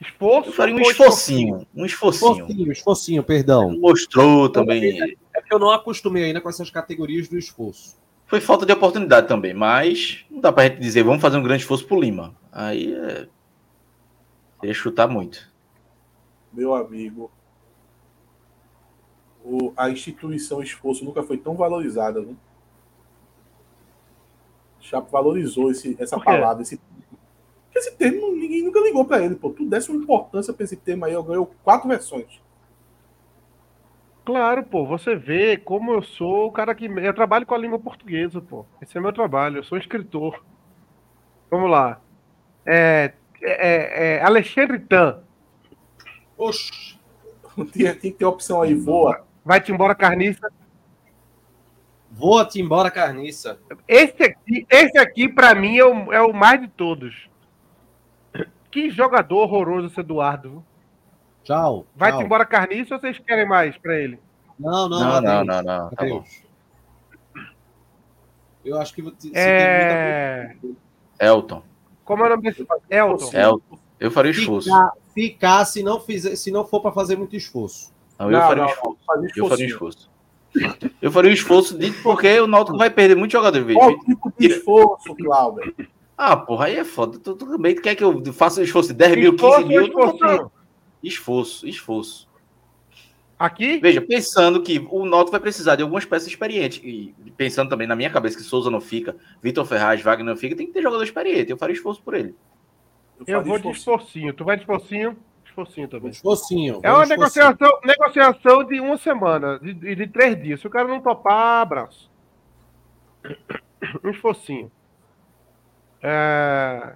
Esforço? Eu faria um esforcinho. Um esforcinho. Esforcinho, esforcinho, perdão. Mostrou também. É porque eu não acostumei ainda com essas categorias do esforço. Foi falta de oportunidade também, mas não dá pra gente dizer, vamos fazer um grande esforço pro Lima. Aí é. Chutar muito. Meu amigo, o, a instituição esforço nunca foi tão valorizada. Viu? Chapo valorizou esse, essa palavra, esse esse termo ninguém nunca ligou para ele, pô. Tu desse uma importância para esse termo aí, eu ganhou quatro versões. Claro, pô, você vê como eu sou o cara que. Eu trabalho com a língua portuguesa, pô. Esse é meu trabalho, eu sou escritor. Vamos lá. É, é, é Alexandre Tan. Oxi. Tem, tem que ter opção aí, voa. Vai-te embora, carniça. Voa-te embora, carniça. Esse aqui, esse aqui para mim, é o, é o mais de todos. Que jogador horroroso esse Eduardo. Tchau. Vai-te embora, carniça, ou vocês querem mais para ele? Não, não, não, não, não, não. Tá bom. Eu acho que você é... tem muita... Elton. Como é o nome desse? Elton. Elton. Eu faria esforço. Ficar, ficar se, não fizer, se não for para fazer muito esforço. Não, eu não, faria não, esforço. Eu faria esforço. Eu faria um esforço de, porque o Náutico vai perder muito jogador. Qual tipo de esforço, Cláudio? Ah, porra, aí é foda. Tu, tu também quer que eu faça um esforço de 10 mil, 15 mil? Esforço, esforço, esforço. Aqui? Veja, pensando que o Náutico vai precisar de algumas peças experientes. E pensando também na minha cabeça que Souza não fica, Vitor Ferraz, Wagner não fica, tem que ter jogador experiente. Eu faria esforço por ele. Eu, eu vou de esforcinho. Tu vai de esforcinho? Esforcinho também. Esforcinho. É uma negociação, negociação de uma semana, de, de três dias. Se o cara não topar, abraço. Um esforcinho. É...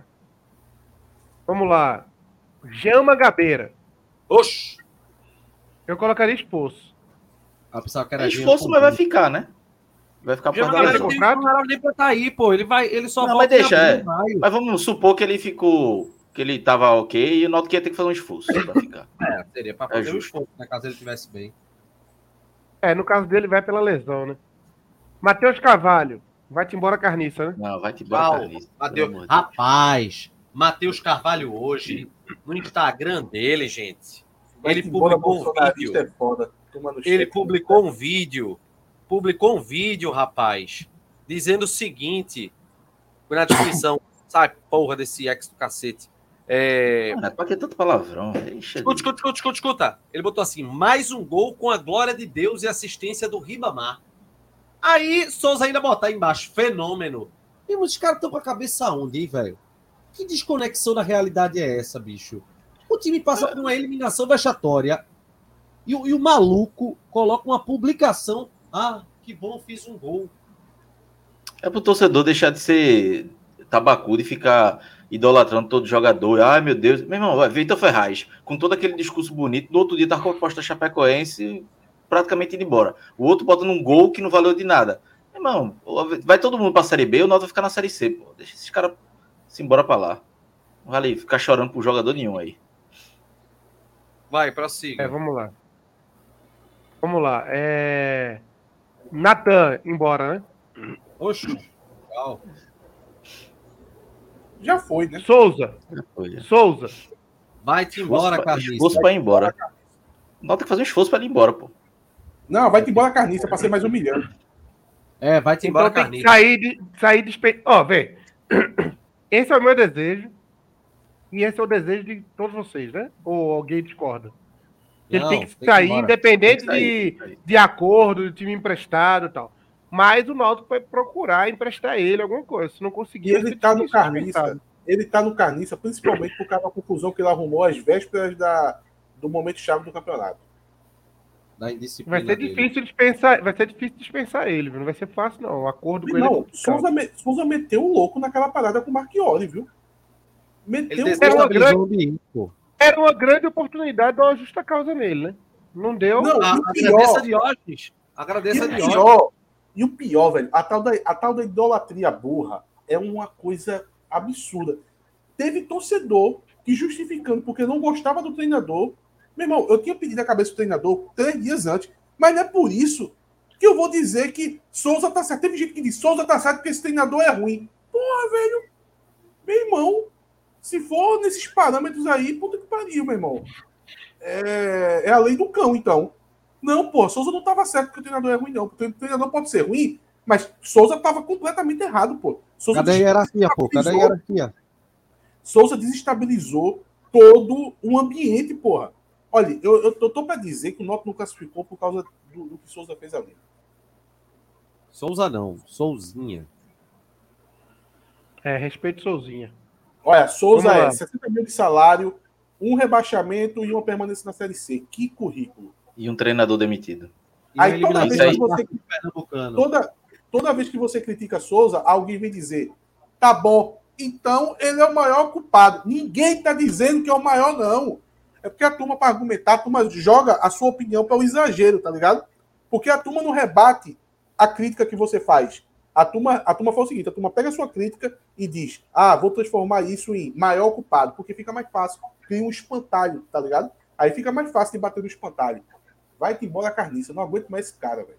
Vamos lá. Jama Gabeira. Oxi! Eu colocaria esforço. Ah, que era é esforço, mas vai ficar, né? Vai ficar por causa contrato. Não era nem pra estar aí, pô. Ele, vai, ele só não, mas deixa, é. Mas vamos supor que ele ficou. Que ele tava ok e o Náutico ia ter que fazer um esforço pra ficar. É, seria pra é fazer é um esforço, né, caso ele estivesse bem. É, no caso dele vai pela lesão, né? Matheus Carvalho. Vai-te embora, carniça, né? Não, vai-te embora, carniça. Mateus, rapaz, Matheus Carvalho hoje, no Instagram dele, gente, ele publicou um vídeo. É foda. Ele publicou um vídeo publicou um vídeo, rapaz, dizendo o seguinte, na descrição, sai porra desse ex do cacete. É... Cara, pra que tanto palavrão? Escuta, escuta, escuta, escuta, escuta. Ele botou assim: mais um gol com a glória de Deus e assistência do Ribamar. Aí, Souza ainda botar embaixo, fenômeno. E os caras estão com a cabeça onde, hein, velho? Que desconexão da realidade é essa, bicho? O time passa por uma eliminação vexatória e, e o maluco coloca uma publicação ah, que bom, fiz um gol. É pro torcedor deixar de ser tabacudo e ficar idolatrando todo jogador. Ai, meu Deus. Meu irmão, Vitor Ferraz, com todo aquele discurso bonito, no outro dia tá com a proposta Chapecoense praticamente indo embora. O outro bota num gol que não valeu de nada. Irmão, vai todo mundo pra Série B, o Nota vai ficar na Série C, pô. Deixa esses caras se embora pra lá. Não vale ficar chorando por jogador nenhum aí. Vai, prossiga. É, vamos lá. Vamos lá. É... Natan, embora, né? Oxe, legal. Já foi, né? Souza. Foi, já. Souza. Vai-te embora, Carniça. Esforço pra ir embora. Nota que fazer um esforço pra ir embora, pô. Não, vai-te embora, Carniça, pra ser mais humilhante. É, vai-te embora, então, Carniça. Sair de. Sair de. Ó, oh, vê. Esse é o meu desejo. E esse é o desejo de todos vocês, né? Ou alguém discorda? Ele Não, tem que tem que sair, ir embora. independente Tem que sair, de, tem que sair. de acordo, de time emprestado e tal. Mas o Náutico vai procurar emprestar ele alguma coisa. Se não conseguir, E ele tá ser no carniça. Ele tá no carniça, principalmente por causa da confusão que ele arrumou às vésperas da, do momento chave do campeonato. Da indisciplina Vai ser dele. difícil dispensar, vai ser difícil dispensar ele, viu? não vai ser fácil não. O acordo com ele é Não, complicado. Souza, me- Souza meteu o louco naquela parada com o Marchiori, viu? Meteu Ele o Era uma ambiente, pô. Era uma grande oportunidade de dar uma justa causa nele, né? Não deu. Não, A- o Agradeça a Diógenes. Agradeça a Diógenes. pior, e o pior, velho, a tal, da, a tal da idolatria burra é uma coisa absurda. Teve torcedor que justificando porque não gostava do treinador. Meu irmão, eu tinha pedido a cabeça do treinador três dias antes, mas não é por isso que eu vou dizer que Souza tá certo. Teve gente que diz Souza tá certo porque esse treinador é ruim. Porra, velho, meu irmão, se for nesses parâmetros aí, puta que pariu, meu irmão. É, é a lei do cão, então. Não, pô, Souza não tava certo porque o treinador é ruim, não. Porque o treinador pode ser ruim, mas Souza tava completamente errado, pô. Souza Cadê a hierarquia, pô? Cadê a hierarquia? Souza desestabilizou todo o ambiente, porra. Olha, eu, tô pra dizer que o Noto não classificou por causa do, do que Souza fez ali. Souza não, Souzinha. É, respeito Souzinha. Olha, Souza é lá. 60 mil de salário, um rebaixamento e uma permanência na Série C. Que currículo. E um treinador demitido. Aí toda vez que você, Pernambucano. toda, toda vez que você critica Souza, alguém vem dizer, tá bom, então ele é o maior culpado. Ninguém tá dizendo que é o maior, não. É porque a turma, para argumentar, a turma joga a sua opinião para o exagero, tá ligado? Porque a turma não rebate a crítica que você faz. A turma, a turma faz o seguinte: a turma pega a sua crítica e diz, ah, vou transformar isso em maior culpado, porque fica mais fácil. Cria um espantalho, tá ligado? Aí fica mais fácil de bater no espantalho. Vai-te embora a carniça, eu não aguento mais esse cara, velho.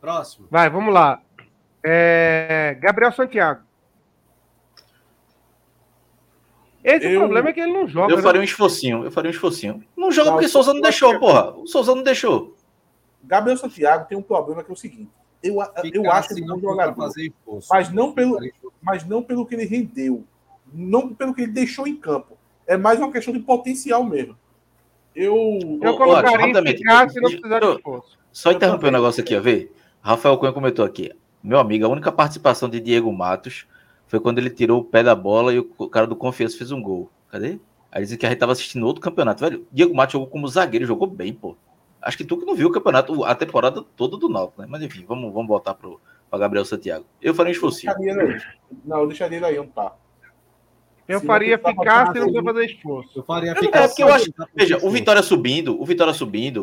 Próximo. Vai, vamos lá. É, Gabriel Santiago. Esse Eu- problema é que ele não joga. Eu né? faria um esforcinho, eu faria um esforcinho. Não joga Não, porque Souza não eu- deixou, porra. O Souza não deixou. Gabriel Santiago tem um problema que é o seguinte: eu, a- eu acho ele assim um jogador, fazer esforço. mas não, pelo, mas não pelo que ele rendeu, não pelo que ele deixou em campo. É mais uma questão de potencial mesmo. Eu. Eu Ó, colocaria em rapidamente, eficácia se não eu- precisar de eu- esforço. Só Eu interromper um negócio aqui, ó, vê. Rafael Cunha comentou aqui. Meu amigo, a única participação de Diego Matos foi quando ele tirou o pé da bola e o cara do Confiança fez um gol. Cadê? Aí dizem que a gente tava assistindo outro campeonato. Velho, Diego Matos jogou como zagueiro, jogou bem, pô. Acho que tu que não viu o campeonato, a temporada toda do Náutico, né? Mas enfim, vamos, vamos voltar pro, pra Gabriel Santiago. Eu faria um aí. Não, eu deixaria ele aí, onde tá. Eu Se faria você tá eficácia botando e não precisa fazer esforço. Eu faria Eu não ficar quero, porque eu acho- Veja, o Vitória subindo, o Vitória subindo.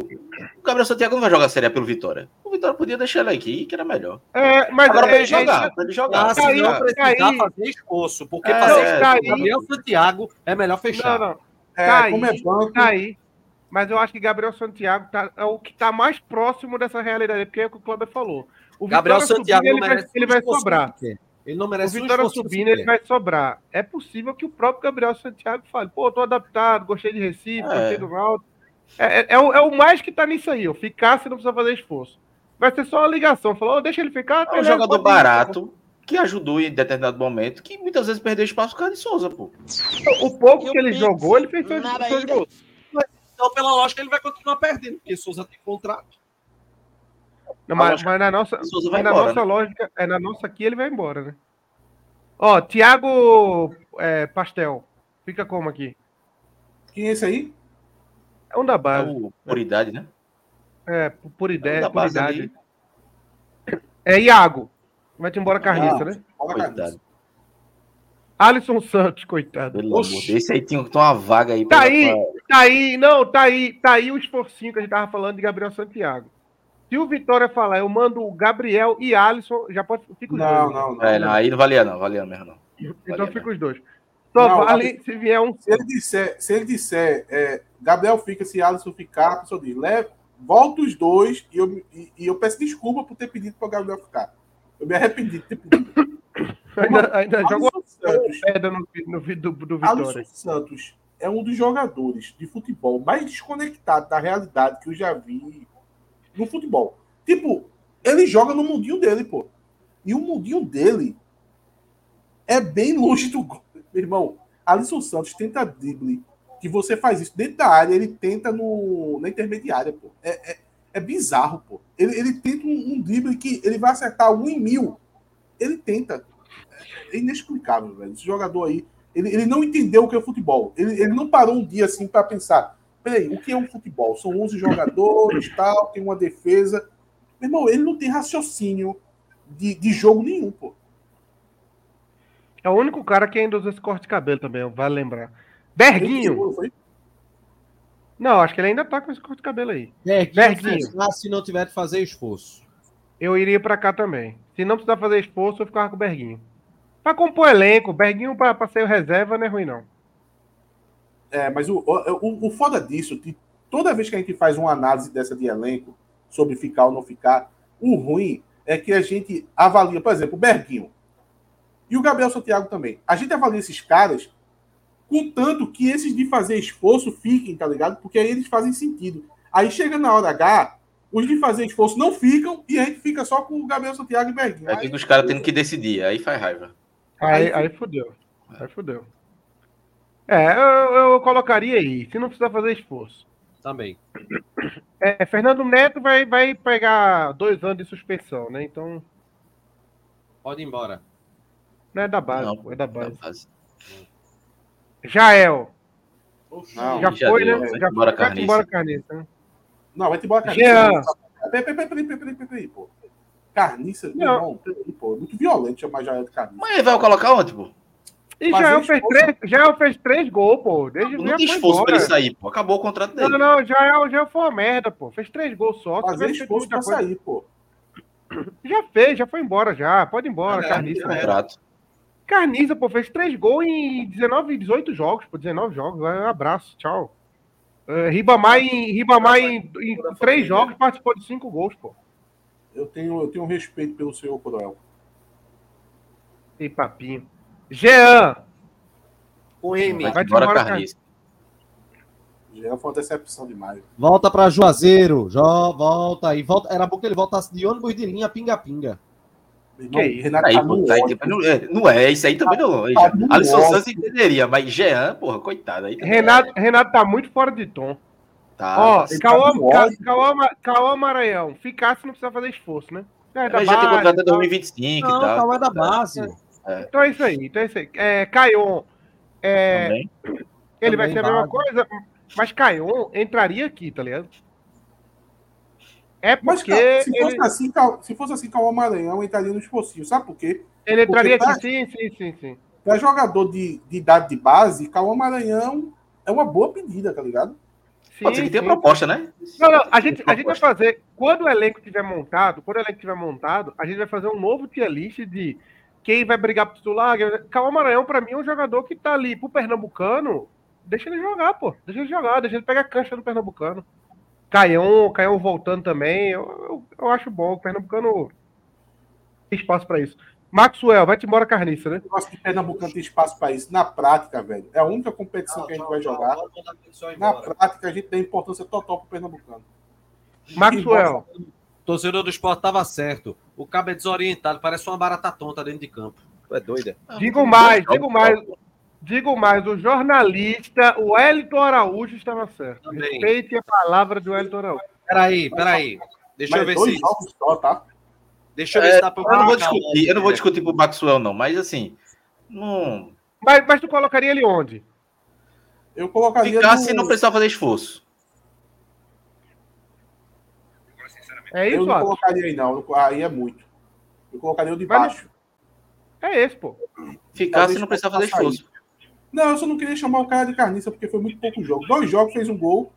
O Gabriel Santiago não vai jogar a Série A pelo Vitória. O Vitória podia deixar ele aqui, que era melhor. É, mas Agora pra é, ele jogar, pra ele jogar. Ah, se Aí, não precisar fazer esforço, porque É, fazer esforço aí. Gabriel Santiago é melhor é, fechar. não, não. É, Tá como aí, é banco, Tá. Mas eu acho que Gabriel Santiago tá, é o que tá mais próximo dessa realidade, porque é o que o Cláudio falou. O Gabriel Vitória Santiago subindo, não ele vai, ele um vai sobrar. Ele não O merece um Vitória esforço subindo, ele vai sobrar. É possível que o próprio Gabriel Santiago fale, pô, tô adaptado, gostei de Recife, É. gostei do Náutico. É, é, é o, é o mais que tá nisso aí, ó. Ficar se não precisa fazer esforço. Vai ser só uma ligação. Falou, "Ô, deixa ele ficar. É um jogador pode ir." barato, que ajudou em determinado momento, que muitas vezes perdeu espaço por causa de Souza, pô. O pouco E o que ele Pix? jogou, ele fez seus, Nada seus ainda. gols. Então, pela lógica, ele vai continuar perdendo, porque Souza tem contrato. Não, mas, mas na nossa, mas na embora, nossa né? lógica, é na nossa aqui ele vai embora, né? Ó, Thiago é, Pastel. Fica como aqui? quem é esse aí? É um da É base. o, por idade, né? É, por, É ideia, por idade. ali. É Iago. Vai-te embora carniça, Ah, né? Coitado. Alisson Santos, coitado. Pelo. Esse aí tinha uma vaga aí. Tá aí. pra- Tá aí, não, tá aí, tá aí o esforcinho que a gente tava falando de Gabriel Santiago. Se o Vitória falar, eu mando o Gabriel e Alisson, já pode. Fica os Não, dois. não, não. É, não, aí não valia não, valia mesmo não. Então valia fica os dois. Só Não, vale se vier um. Se ele disser, se ele disser é, Gabriel fica, se Alisson ficar, a pessoa diz, leva, volta os dois e eu, e, e eu peço desculpa por ter pedido para o Gabriel ficar. Eu me arrependi de ter pedido. Ainda, ainda Alisson Santos, pedra no, no vídeo do, do Alisson Vitória. Santos é um dos jogadores de futebol mais desconectado da realidade que eu já vi no futebol. Tipo, ele joga no mundinho dele, pô. E o mundinho dele é bem longe do gol. Meu irmão, Alisson Santos tenta drible, que você faz isso dentro da área, ele tenta no, na intermediária, pô. É, é, é bizarro, pô. Ele, ele tenta um, um drible que ele vai acertar um em mil. Ele tenta. É inexplicável, velho. Esse jogador aí, ele, ele não entendeu o que é futebol. Ele, ele não parou um dia assim para pensar: peraí, o que é um futebol? São 11 jogadores, tal, tem uma defesa. Meu irmão, ele não tem raciocínio de, de jogo nenhum, pô. É o único cara que ainda usa esse corte de cabelo também, vale lembrar. Berguinho. Não, acho que ele ainda tá com esse corte de cabelo aí. Berguinho. Berguinho. se não tiver de fazer esforço. Eu iria para cá também. Se não precisar fazer esforço, eu ficava com o Berguinho. Pra compor elenco, Berguinho pra, pra ser o reserva não é ruim, não. É, mas o, o, o foda disso, que toda vez que a gente faz uma análise dessa de elenco, sobre ficar ou não ficar, o ruim é que a gente avalia, por exemplo, o Berguinho e o Gabriel Santiago também. A gente avalia esses caras contanto que esses de fazer esforço fiquem, tá ligado? Porque aí eles fazem sentido. Aí chega na hora H, os de fazer esforço não ficam e a gente fica só com o Gabriel Santiago e Berguinho. Aí, aí os caras tendo que decidir, aí faz raiva. Aí, aí fudeu. Aí fudeu. É, eu, eu colocaria aí, se não precisar fazer esforço. Também. É, Fernando Neto vai, vai pegar dois anos de suspensão, né? Então. Pode ir embora. Não é da base, não, pô, é da base. base. Jael. Não, já, já, foi, deu, né? Já embora foi, embora Carniça. Né? Não, vai embora Carniça. Jean. Peraí, peraí, peraí, peraí, peraí, pô. Carniça, não. não peraí, pô. Muito violento chamar Jael de Carniça. Mas ele vai colocar onde, pô? E Jael fez, três, Jael fez três gols, pô. Desde, não tem esforço pra ele sair, pô. Acabou o contrato dele. Não, não, Jael, Jael foi uma merda, pô. Fez três gols só. Fazer esforço pra coisa. sair, pô. Já fez, já foi embora, já. Pode ir embora, é, Carniça. É, contrato. Carniça, pô, fez três gols em 19, 18 jogos, pô, 19 jogos. Um abraço, tchau. Uh, Ribamar em, Ribamar em, em três jogos participou de cinco gols, pô. Eu tenho, eu tenho um respeito pelo senhor Coroel. Tem papinho. Jean! O M. Vai, vai embora, embora Carniça. Jean foi uma decepção demais. Volta para Juazeiro. Jo, volta aí. Volta. Era bom que ele voltasse de ônibus de linha pinga-pinga. Irmão, aí, Renato aí, tá pô, tá aí, não, é, não é, isso aí também não. Tá Alisson Santos entenderia, mas Jean, porra, coitado. Aí Renato, é. Renato tá muito fora de tom. Tá. Ó, Cauã, Cauã, Maranhão, ficasse não precisa fazer esforço, né? É, já tem contrato até 2025 não, e tal. Cauã é da base. É. Então é isso aí, então é isso aí. É, Caion, é, ele também vai ser a mesma coisa, mas Caion entraria aqui, tá ligado? É porque. Mas, se, fosse ele... assim, se fosse assim, Cauã Maranhão entraria no esforcinho. Sabe por quê? Ele entraria aqui, sim, sim, sim, sim. Para jogador de, de idade de base, Cauã Maranhão é uma boa pedida, tá ligado? Sim, Pode ser que tenha proposta, né? Não, não, a gente, a gente vai fazer. Quando o elenco tiver montado, quando o elenco tiver montado, a gente vai fazer um novo tier list de quem vai brigar pro titular. Cauã Maranhão, para mim, é um jogador que tá ali pro Pernambucano. Deixa ele jogar, pô. Deixa ele jogar, deixa ele pegar a cancha do Pernambucano. Caião, Caião voltando também. Eu, eu, eu, acho bom. O Pernambucano tem espaço para isso. Maxwell, vai-te embora carniça, né? Eu acho que Pernambucano tem espaço para isso. Na prática, velho, é a única competição não, que a gente vai jogar. Na prática, a gente dá importância total pro Pernambucano. Maxwell. O torcedor do esporte tava certo. O cabo é desorientado, parece uma barata tonta dentro de campo. É doida. Digo mais, digo mais. Digo mais, o jornalista, o Wellington Araújo estava certo. Também. Respeite a palavra do Wellington Araújo. Peraí, peraí. Deixa eu ver se. Só, tá? Deixa eu ver é, se tá Eu não vou discutir, eu não vou discutir pro Maxwell, não, mas assim. Não... Mas, mas tu colocaria ele onde? Eu colocaria. Ficasse no... não precisava fazer esforço. É isso, Eu não colocaria aí, não. Aí é muito. Eu colocaria o de baixo. É esse, pô. Ficasse não precisava fazer esforço. Não, eu só não queria chamar o cara de carniça porque foi muito pouco jogo. Dois jogos fez um gol.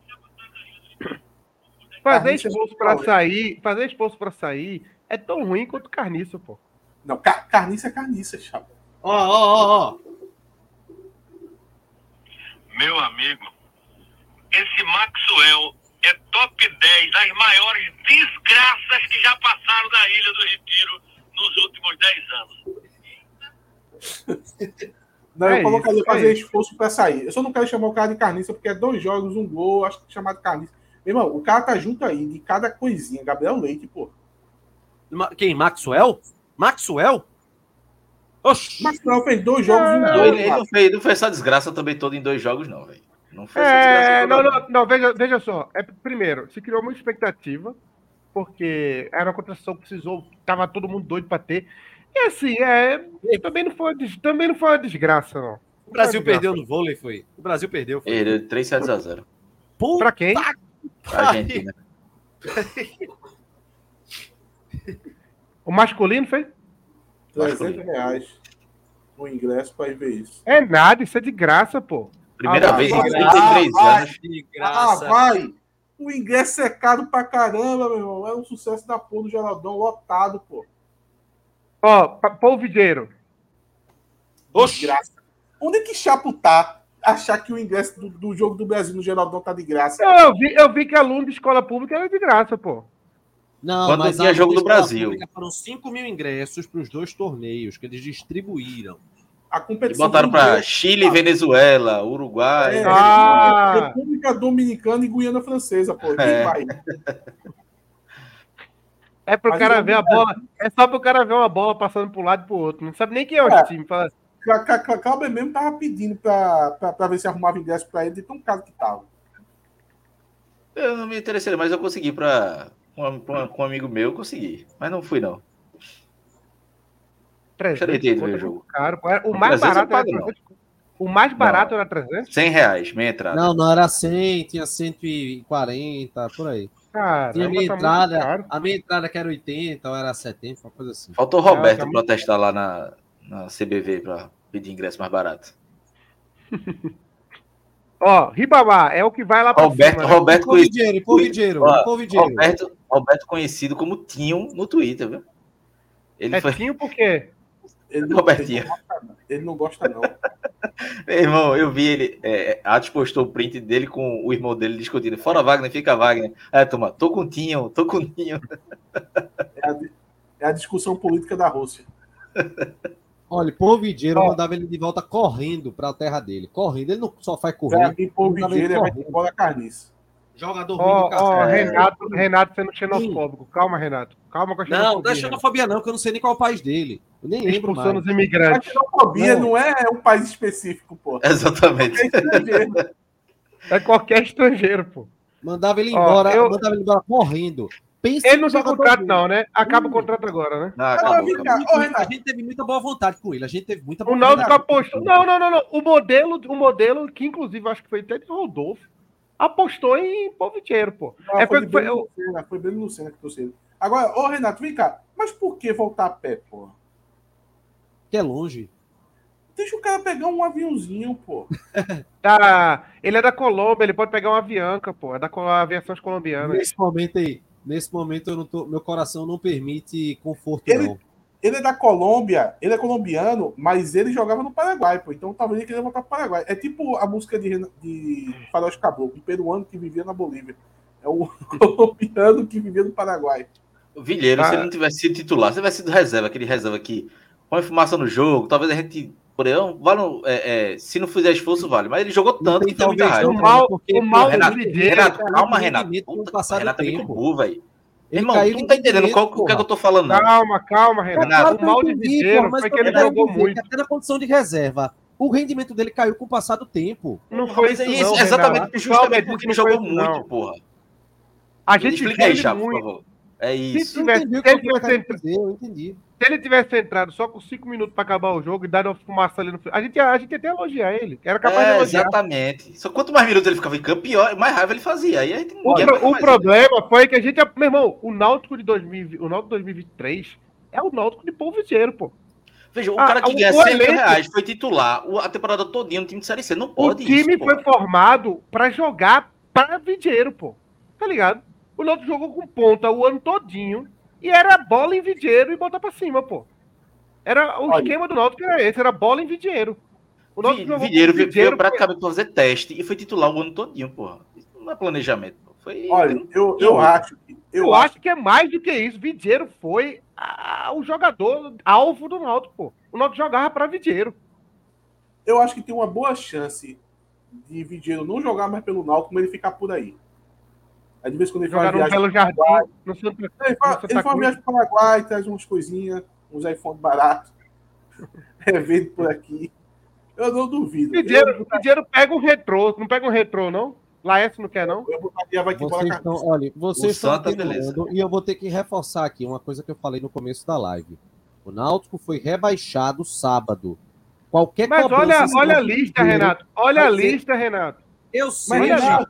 Fazer expulso para sair, fazer expulso para sair é tão ruim quanto carniça, pô. Não, car carniça é carniça, chapa. Ó, ó, ó, ó. Meu amigo, esse Maxwell é top 10 das maiores desgraças que já passaram na Ilha do Retiro nos últimos 10 anos. Não, é eu colocaria isso, é fazer é esforço para sair. Eu só não quero chamar o cara de carniça, porque é dois jogos, um gol, acho que chamar de carniça. Meu irmão, o cara tá junto aí de cada coisinha. Gabriel Leite, pô. Quem? Maxwell? Maxwell? Oxi. Maxwell fez dois jogos em ele, ele não, fez, não fez essa desgraça também toda em dois jogos, não, velho. Não fez essa É, desgraça não, não, não, veja, veja só. É, primeiro, se criou muita expectativa, porque era uma contratação que precisou, tava todo mundo doido pra ter. E assim, é, também não foi, também não foi uma desgraça, não. O Brasil perdeu no vôlei, foi. O Brasil perdeu. Foi. Ele, 3 sets a 0. Puta Pra quem? A Argentina. O masculino fez? 300 reais o ingresso pra ir ver isso. É nada, isso é de graça, pô. Primeira Ah, vez em vai, 33 vai. anos. De Ah, graça. vai! O ingresso é caro pra caramba, meu irmão. É um sucesso da porra do Geraldão, lotado, pô. Ó, pa- polvideiro. Oxi. Graça. Onde é que Chapo tá? Achar que o ingresso do, do jogo do Brasil no Geraldão tá de graça. Eu, eu vi, eu vi que aluno de escola pública era de graça, pô. Não, Quando mas tinha jogo do Brasil. pública Foram 5 mil ingressos para os dois torneios que eles distribuíram. A E competição. botaram do pra inglês, Chile, Venezuela, Uruguai. É, Ah. República Dominicana e Guiana Francesa, pô. Quem É. vai? É pro Mas cara ver a bola. É só pro cara ver uma bola passando pro lado e pro outro. Não sabe nem quem é o É. time. Fala assim, Calber mesmo tava pedindo pra, pra, pra ver se arrumava ingresso pra ele, de tão caro que tava. Eu não me interessei, mas eu consegui pra. Com, com- com um amigo meu, eu consegui. Mas não fui, não. 300 Deixa eu ver conto o é jogo. caro. Era- O mais 300 eu barato era pago, não. 300. O mais barato era 300? 100 reais, meia entrada. Não, não era 100, tinha 140, por aí. Cara, a minha entrada, a minha entrada que era 80 ou era 70, uma coisa assim. Faltou o Roberto tá muito protestar lá na, na CBV pra pedir ingresso mais barato. Ó, Ribamar é o que vai lá pra Roberto, cima. né? Roberto, dinheiro. Roberto, Roberto conhecido como Tinho no Twitter, viu? Ele É foi. Tinho por quê? Robertinho. Ele não gosta, não. Meu irmão, eu vi ele. É, Atos postou o print dele com o irmão dele discutindo. Fora Wagner, fica Wagner. Aí, toma, tô com o Tinho, tô com o Tinho. É a, é a discussão política da Rússia. Olha, eu Ó. mandava ele de volta correndo pra terra dele. Correndo, ele não só faz correr. Vigeira e vai correndo. embora carniça. Jogador ruim Ó, do cacete. É. Renato, Renato sendo xenofóbico. Calma, Renato. Calma com a xenofobia. Não, não é xenofobia, não, que eu não sei nem qual é o país dele. Eu nem lembro Expulsando mais. os A imigrantes. xenofobia Não. não. é um país específico, pô. Exatamente. É. É qualquer estrangeiro, pô. Mandava ele embora, eu- mandava ele embora correndo. Pensa Ele não tem contrato, não, né? Acaba o Hum. contrato agora, né? Não, acabou, acabou. cá, ô, A gente teve muita boa vontade com ele. A gente teve muita O boa Náutico vontade. apostou. Não, não, não, não. O modelo, o modelo que inclusive acho que foi até de Rodolfo, apostou em Povitiero, pô. Não, É, foi, foi- Breno Lucena, foi Breno Lucena que ele. Agora, ô Renato, vem cá. Mas por que voltar a pé, pô? Que é longe. Deixa o cara pegar um aviãozinho, pô. Tá, ele é da Colômbia, ele pode pegar uma avianca, pô. É da Col- aviações colombianas. Nesse momento aí, nesse momento eu não tô, meu coração não permite conforto Ele- não. Ele é da Colômbia, ele é colombiano, mas ele jogava no Paraguai, pô. Então talvez ele queria voltar pro Paraguai. É tipo a música de, de Faroeste Caboclo, um peruano que vivia na Bolívia. É o colombiano que vivia no Paraguai. O Vilheiro, se Ah. ele não tivesse sido titular, se tivesse sido reserva, aquele reserva que põe fumaça no jogo, talvez a gente. Por aí, vale, é, é, se não fizer esforço, vale. Mas ele jogou tanto que tem muita raiva. O mal, o mal do Renato. Renato, caiu calma, Renato. Puta, Renato é muito burro, velho. Ele Irmão, caiu tu não tá entendendo qual, o que é que eu tô falando, não. Calma, calma, Renato. Renato, o mal de mas foi que ele jogou dizer muito. Até na condição de reserva, o rendimento dele caiu com o passar do tempo. Não foi isso, é isso, não, exatamente, Renato. justamente porque não ele jogou muito, não. porra. A gente Explica aí, Chapo, por favor. É isso. Se tivesse- entendi o se ele que eu tivesse quero dizer, eu entendi. Se ele tivesse entrado só com 5 minutos pra acabar o jogo e dado uma fumaça ali no a gente, ia- a gente ia até elogiar ele. Era capaz de É, elogiar. exatamente. Só quanto mais minutos ele ficava em campo, pior, mais raiva ele fazia. Aí a gente O, pro- o problema foi que a gente. Meu irmão, o Náutico de 2020, o Náutico 2023 é o Náutico de Povo Vigeiro, pô. Veja, o Ah, cara que o- ganha o 100 mil reais foi titular o- a temporada todinha no time de Série C. Não O pode time isso, foi formado pra jogar pra Vigeiro, pô. Tá ligado? O Náutico jogou com ponta o ano todinho e era bola em Vigeiro e botar pra cima, pô. Era o Olha. esquema do Náutico era esse, era bola em Vigeiro. O Náutico Vi- jogou com Vilheiro veio veio praticamente pra fazer teste e foi titular o ano todinho, porra. Isso não é planejamento. pô. Foi... Olha, eu, Eu- eu acho que. Eu, Eu, acho acho que é mais do que isso. Vigeiro foi ah, o jogador alvo do Náutico, pô. O Náutico jogava pra Vigeiro. eu acho que tem uma boa chance de Vigeiro não jogar mais pelo Náutico, mas ele ficar por aí. Aí de vez em quando ele faz viagem. Belo Jardim, no Santa Ele faz, ele faz uma Cruz. viagem pro Paraguai, traz umas coisinhas, uns iPhone baratos. revendo por aqui. Eu não duvido. Vidieiro, eu, pega um retrô, não pega um retrô, não? Laércio não quer, não? Eu botaria vai que vocês estão, olha, vocês estão entendendo, e eu vou ter que reforçar aqui uma coisa que eu falei no começo da live. O Náutico foi rebaixado sábado. Qualquer Mas olha, olha a lista, Renato. Olha a lista, Renato. Eu sei, mas, Renato,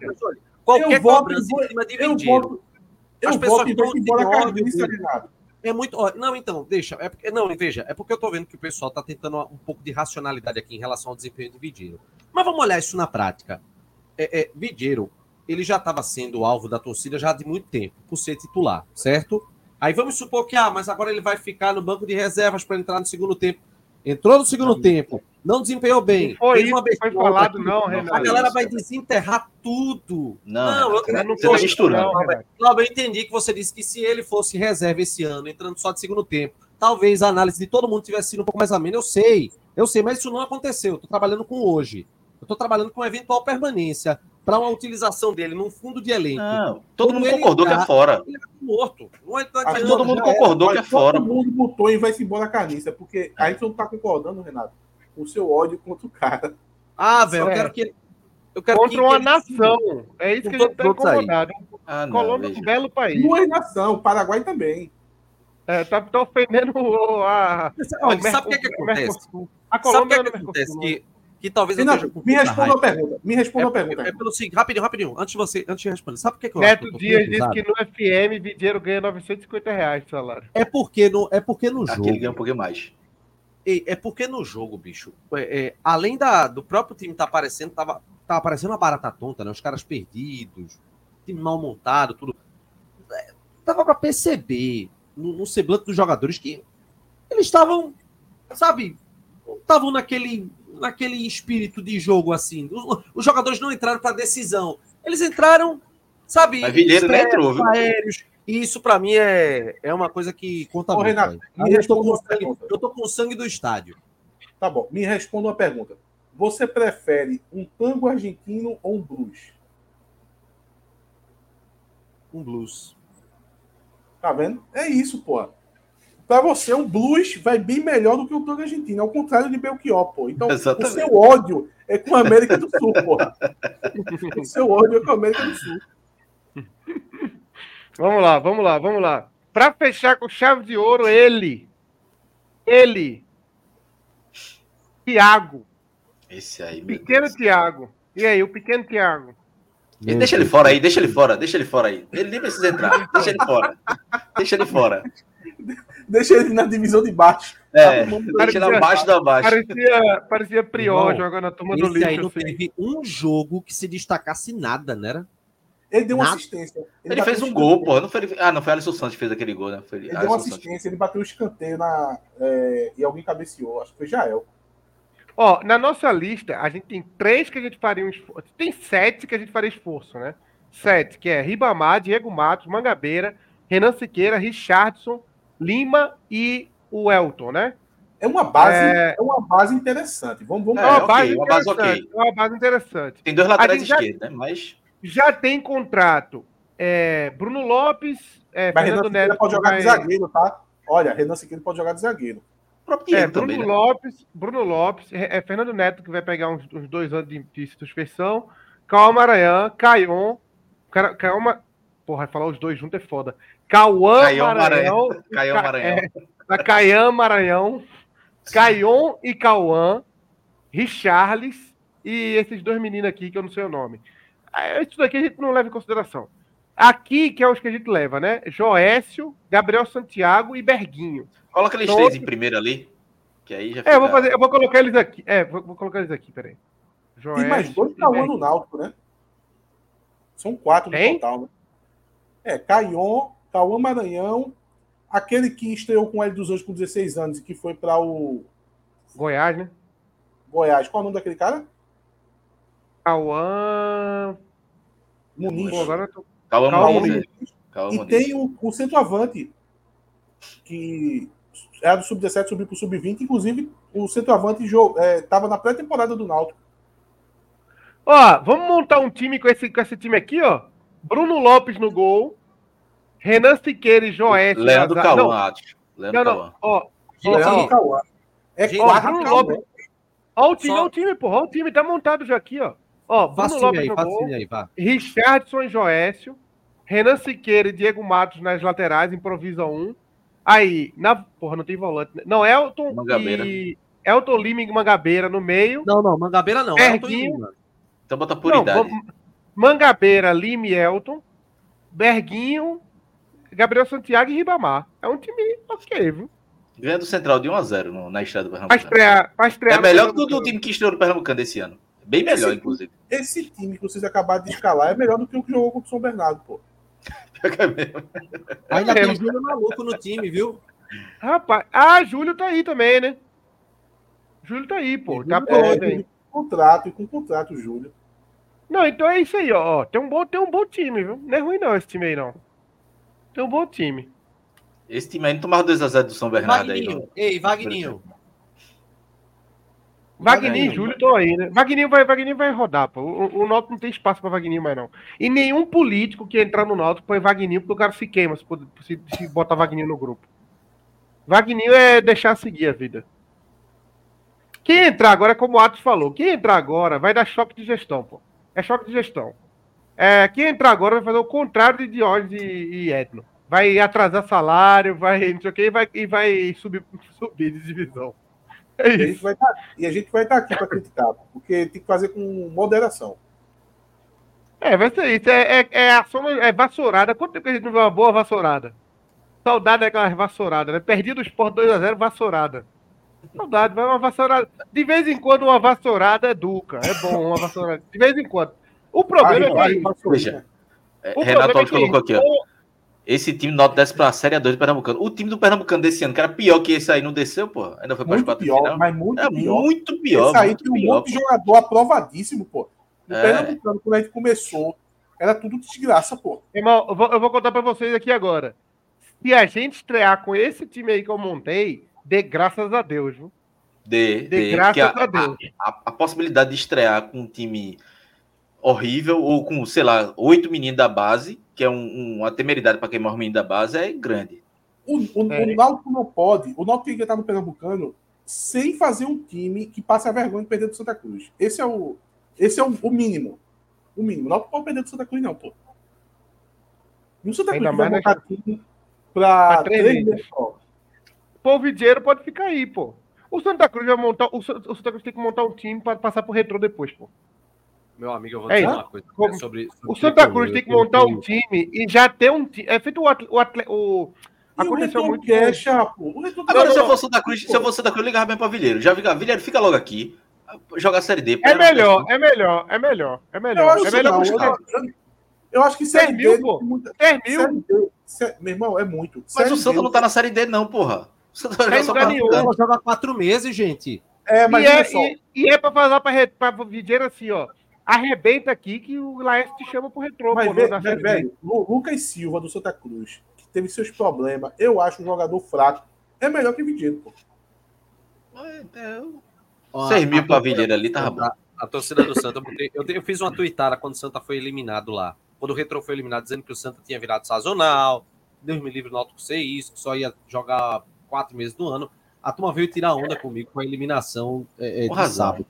qualquer eu cobrança voto, em cima de Vidieiro. As pessoas estão de ódio. Renato. É muito. Não, então, deixa. É porque, não, veja, é porque eu tô vendo que o pessoal tá tentando um pouco de racionalidade aqui em relação ao desempenho de Vidieiro. Mas vamos olhar isso na prática. É, é, ele já estava sendo alvo da torcida já de muito tempo, por ser titular, certo? Aí vamos supor que, ah, mas agora ele vai ficar no banco de reservas para entrar no segundo tempo. Entrou no segundo não, tempo, não desempenhou bem. Não foi isso, foi falado, aqui. não, Renato. A galera vai desenterrar tudo. Não, não eu, não tô misturando. Não, eu entendi que você disse que se ele fosse reserva esse ano, entrando só de segundo tempo, talvez a análise de todo mundo tivesse sido um pouco mais amena. Eu sei, eu sei, mas isso não aconteceu. Eu tô trabalhando com hoje. Eu tô trabalhando com eventual permanência para uma utilização dele num fundo de elenco. Não, todo mundo concordou que é fora. Ele é morto. Não é, tá todo mundo concordou é, que é fora. Todo mundo botou e vai se embora a carniça, porque a gente não tá concordando, Renato, com o seu ódio contra o cara. Ah, velho, eu quero que ele. Eu quero contra que, uma que nação. É isso que a gente tá incomodado. Ah, Colômbia é um belo país. Duas nação, Paraguai também. É, tá, tá ofendendo a. Olha, sabe o que, é que acontece? A Colômbia sabe o que, é que acontece? Que que talvez não, eu Me responda a pergunta. Me responda é, a pergunta. É, é, pelo seguinte, rapidinho, rapidinho. Antes de você, antes de responder, sabe por que, que eu Neto acho que Dias disse que no FM Vidieiro ganha 950 reais de salário. É porque no, é porque no jogo. Aqui ele ganha um pouquinho mais. É porque no jogo, bicho, é, é, além da, do próprio time tá aparecendo, tava, tava aparecendo uma barata tonta, né? Os caras perdidos, time mal montado, tudo. É, dava para perceber no, no semblante dos jogadores que eles estavam, sabe, estavam naquele naquele espírito de jogo assim. Os, os jogadores não entraram para decisão. Eles entraram, sabe, viu? aéreos. E isso para mim é, é uma coisa que conta Ô, muito. Renato, eu, tô com sangue, eu tô com sangue do estádio. Tá bom, me responda uma pergunta. Você prefere um tango argentino ou um blues? Um blues. Tá vendo? É isso, pô para você, um blues vai bem melhor do que o tango argentino, ao contrário de Belchior, pô. Então, Exatamente. o seu ódio é com a América do Sul, pô. o seu ódio é com a América do Sul. Vamos lá, vamos lá, vamos lá. Para fechar com chave de ouro, ele. Ele. Tiago. Esse aí, Pequeno Tiago. E aí, o pequeno Tiago? Deixa ele fora aí, deixa ele fora, deixa ele fora aí. Ele nem precisa entrar. Deixa ele fora. Deixa ele fora deixa ele na divisão de baixo. É, tá deixa ele abaixo da baixo. Parecia, parecia Prior jogando a turma do lixo. aí não assim. teve um jogo que se destacasse nada, né? Ele deu uma nada. assistência. Ele, ele fez um gol, pô. Não foi, ah, não foi Alisson Santos que fez aquele gol, né? Foi ele deu uma assistência, Santos. ele bateu o escanteio na, é, e alguém cabeceou. Acho que foi Jael. Ó, na nossa lista, a gente tem três que a gente faria um esforço. Tem sete que a gente faria esforço, né? Sete, que é Ribamar, Diego Matos, Mangabeira, Renan Siqueira, Richardson, Lima e o Elton, né? É uma base, é... é uma base interessante. Vamos, vamos... É, uma, base uma base ok. É uma base interessante. Tem dois laterais esquerdos, né? Mas já tem contrato. É, Bruno Lopes, é, Mas Fernando Renan Neto pode jogar vai... de zagueiro, tá? Olha, Renan Siqueira pode jogar de zagueiro. É, Bruno também, né? Lopes, Bruno Lopes, é, é, Fernando Neto que vai pegar uns, uns dois anos de, de suspensão. Calma Maranhão, Caion, Calma, porra, falar os dois juntos é foda. Cauã Maranhão. Maranhão Caião Maranhão. É, Caian Maranhão. Caion e Cauã. Richarles e esses dois meninos aqui que eu não sei o nome. É, isso daqui a gente não leva em consideração. Aqui, que é os que a gente leva, né? Joécio, Gabriel Santiago e Berguinho. Coloca eles três em primeiro ali. Que aí já fica... É, eu vou, fazer, eu vou colocar eles aqui. É, vou, vou colocar eles aqui, peraí. Joécio, Tem mais dois Cauã no Náutico, né? São quatro no Tem? total, né? É, Caion, Cauã Maranhão, aquele que estreou com o L dos Anjos com 16 anos e que foi para o. Goiás, né? Goiás. Qual é o nome daquele cara? Cauã. Muniz. Pô, agora tô... Cauã, Cauã Muniz. Cauã e tem o, o centroavante, que era do Sub-17, subiu para o Sub-20. Inclusive, o centroavante estava é, na pré-temporada do Náutico. Ó, vamos montar um time com esse, com esse time aqui, ó. Bruno Lopes no gol. Renan Siqueira e Joés. Leandro Cauã, acho. Leandro não, não. Ó, Leandro Cauã. É quatro Bruno. Lopes. Ó o time, Só- ó o time, porra. Ó o time, tá montado já aqui, ó. Ó, Bruno Vacina Lopes aí, no gol. aí, vá. Richardson e Joécio, Renan Siqueira e Diego Matos nas laterais, improvisa um. Aí, na. Porra, não tem volante. né? Não, Elton Mangabeira. e. Elton Lima e Mangabeira no meio. Não, não, Mangabeira não. Lima. Então bota por Não, idade. vamos- Mangabeira, Lima e Elton. Berguinho, Gabriel Santiago e Ribamar. É um time ok, viu? Ganha do Central de 1x0 no- na estreia do Pra Pernambucano. estrear. Pra estrear É melhor do que o time que estreou no Pernambucano desse ano. Bem melhor, Esse- inclusive. Esse time que vocês acabaram de escalar é melhor do que o que jogou contra o São Bernardo, pô. Ainda É tem mesmo. Júnior maluco no time, viu? Rapaz, ah, Júlio tá aí também, né? Júlio tá aí, pô. Tá É, com contrato e com contrato, Júlio. Não, então é isso aí, ó. Tem um bom, tem um bom time, viu? Não é ruim não esse time aí, não. Tem um bom time. Esse time aí não tomava 2x0 do São Bernardo aí. Vagninho. não. Ei, Vagninho. Wagner e Vagninho. Júlio estão aí, né? Wagner vai, Wagner vai rodar, pô. O, o Náutico não tem espaço pra Wagner mais, não. E nenhum político que entrar no Náutico põe Wagner porque o cara se queima se, se, se botar Wagner no grupo. Wagner é deixar seguir a vida. Quem entrar agora, como o Atos falou, quem entrar agora vai dar choque de gestão, pô. É choque de gestão. É, quem entrar agora vai fazer o contrário de Diógenes e, e Edno. Vai atrasar salário, vai não sei o que, e vai, e vai subir, subir de divisão. É E a isso. gente vai tá- e a gente vai estar aqui para criticar, porque tem que fazer com moderação. É, vai ser isso. É, é, é, ação, é vassourada. Quanto tempo que a gente não viu uma boa vassourada? Saudade daquelas vassouradas, né? Perdido o Sport 2x0, vassourada. Saudade, vai uma vassourada. De vez em quando, uma vassourada é duca. É bom, uma vassourada. De vez em quando. O problema é que. Aí, Veja, é, o Renato problema Alves colocou aqui, ó. Esse time nota desce pra Série A2 do Pernambucano. O time do Pernambucano desse ano, que era pior que esse aí, não desceu, pô. Ainda foi para as muito quatro pior, final. mas muito É pior. muito pior. Esse aí tem um pior, monte de jogador aprovadíssimo, pô. No É. Pernambucano, quando a gente começou, era tudo desgraça, pô. Irmão, eu vou, eu vou contar pra vocês aqui agora. Se a gente estrear com esse time aí que eu montei, dê graças a Deus, viu? De, De de- graças porque a Deus. a, a possibilidade de estrear com um time horrível ou com, sei lá, oito meninos da base, que é um- uma temeridade para queimar os meninos da base, é grande. O, o, É. o Náutico não pode, o Náutico tem que estar no Pernambucano sem fazer um time que passe a vergonha de perder do Santa Cruz. Esse é o, esse é o, o mínimo. O mínimo. O Náutico pode perder do Santa Cruz, não, pô. E o Santa Cruz Ainda vai mais montar time pra Pra três três meses. meses só. O povo dinheiro pode ficar aí, pô. O Santa Cruz vai montar. O, Sa- o Santa Cruz tem que montar um time para passar pro retrô depois, pô. Meu amigo, eu vou É dizer isso. uma coisa Como- sobre, sobre O Santa. Cruz tem que montar um time e já ter um time. É feito o, atle, o, atle, o o Aconteceu muito quer, Chapo. O Retrô Agora, se eu fosse Santa Cruz, se eu fosse Santa Cruz, eu ligava bem para Vilheiro. Já liga, Vilheiro, fica logo aqui. Joga a Série D. É melhor, é melhor, é melhor, é Eu melhor. acho É que melhor não. buscar. Eu, acho que Série mil, D... pô. tem muita- 10 mil, Série D, sé- meu irmão, é muito. Mas Série o Santa D, não tá na Série D, não, porra. O Tá só lugar tá nenhum. Vou jogar quatro meses, gente. É, mas e, é, só. e, e é pra falar pra, pra Videira assim, ó. Arrebenta aqui que o Laércio te chama pro retrô, Mas, pô, vê- velho, Lu- Lucas Silva do Santa Cruz, que teve seus problemas, eu acho um jogador fraco. É melhor que Vidiero, pô. Ó, 6 mil pra Vilheiro ali, tava bom. A, torcida do Santa, eu, eu, eu fiz uma tuitada quando o Santa foi eliminado lá. Quando o Retro foi eliminado, dizendo que o Santa tinha virado sazonal, Deus me livre no Náutico ser isso, que só ia jogar quatro meses do ano. A turma veio tirar onda comigo com a eliminação é, é, de razão. sábado.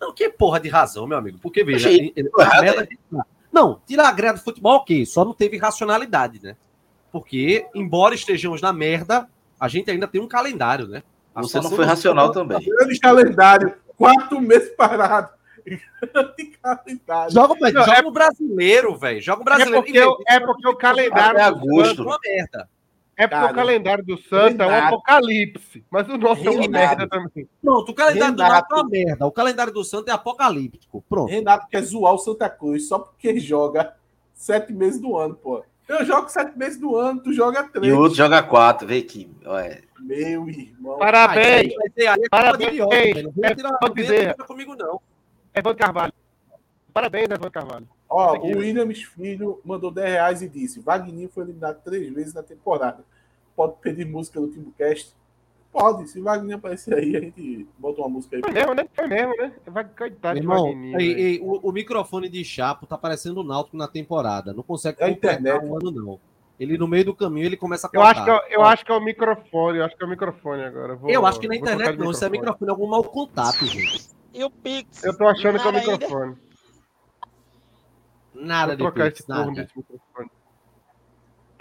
Não, que porra de razão, meu amigo. Porque, veja, Achei merda de- não, tirar a greve do futebol, ok, só não teve racionalidade, né? Porque, embora estejamos na merda, a gente ainda tem um calendário, né? A Você não foi racional também. Grande calendário, quatro meses parado. Grande calendário. Joga, mas Não, joga é- no brasileiro, velho. Joga o É brasileiro. porque, o- é porque o calendário do agosto. Uma merda. É porque Cara, o calendário do Santa é um Renato. apocalipse. Mas o nosso é uma Renato. merda também. Pronto, o calendário do Renato. Náutico é uma merda. O calendário do Santos é apocalíptico. Pronto. Renato quer zoar o Santa Cruz só porque joga sete meses do ano, pô. Eu jogo sete meses do ano, tu joga três. E o outro joga 4, vê que. Olha, Meu irmão. Parabéns. Vai ter aí a Parabéns. idiota, velho. Não vem tirar- É, não dizer. tirar comigo, não. Evandro Carvalho. Parabéns, Evandro Carvalho. Ó, o Williams Filho mandou 10 reais e disse: Wagner foi eliminado três vezes na temporada. Pode pedir música no Timbucast? Pode. Se Wagner aparecer aí, a gente bota uma música aí. Foi mesmo, né? Foi mesmo, né? Vai coitado de Irmão, Wagner, ei, ei, o, o microfone de Chapo tá parecendo o Náutico na temporada. Não consegue É internet. um ano, não. Ele no meio do caminho ele começa a Eu acho, que é, eu acho que é o microfone, eu acho que é o microfone agora. Vou, eu acho que na internet não, isso é microfone, é algum mau contato, gente. E o Pix? Eu tô achando que é o Nada ainda. microfone. Nada Vou de trocar Pix, esse nada. desse microfone.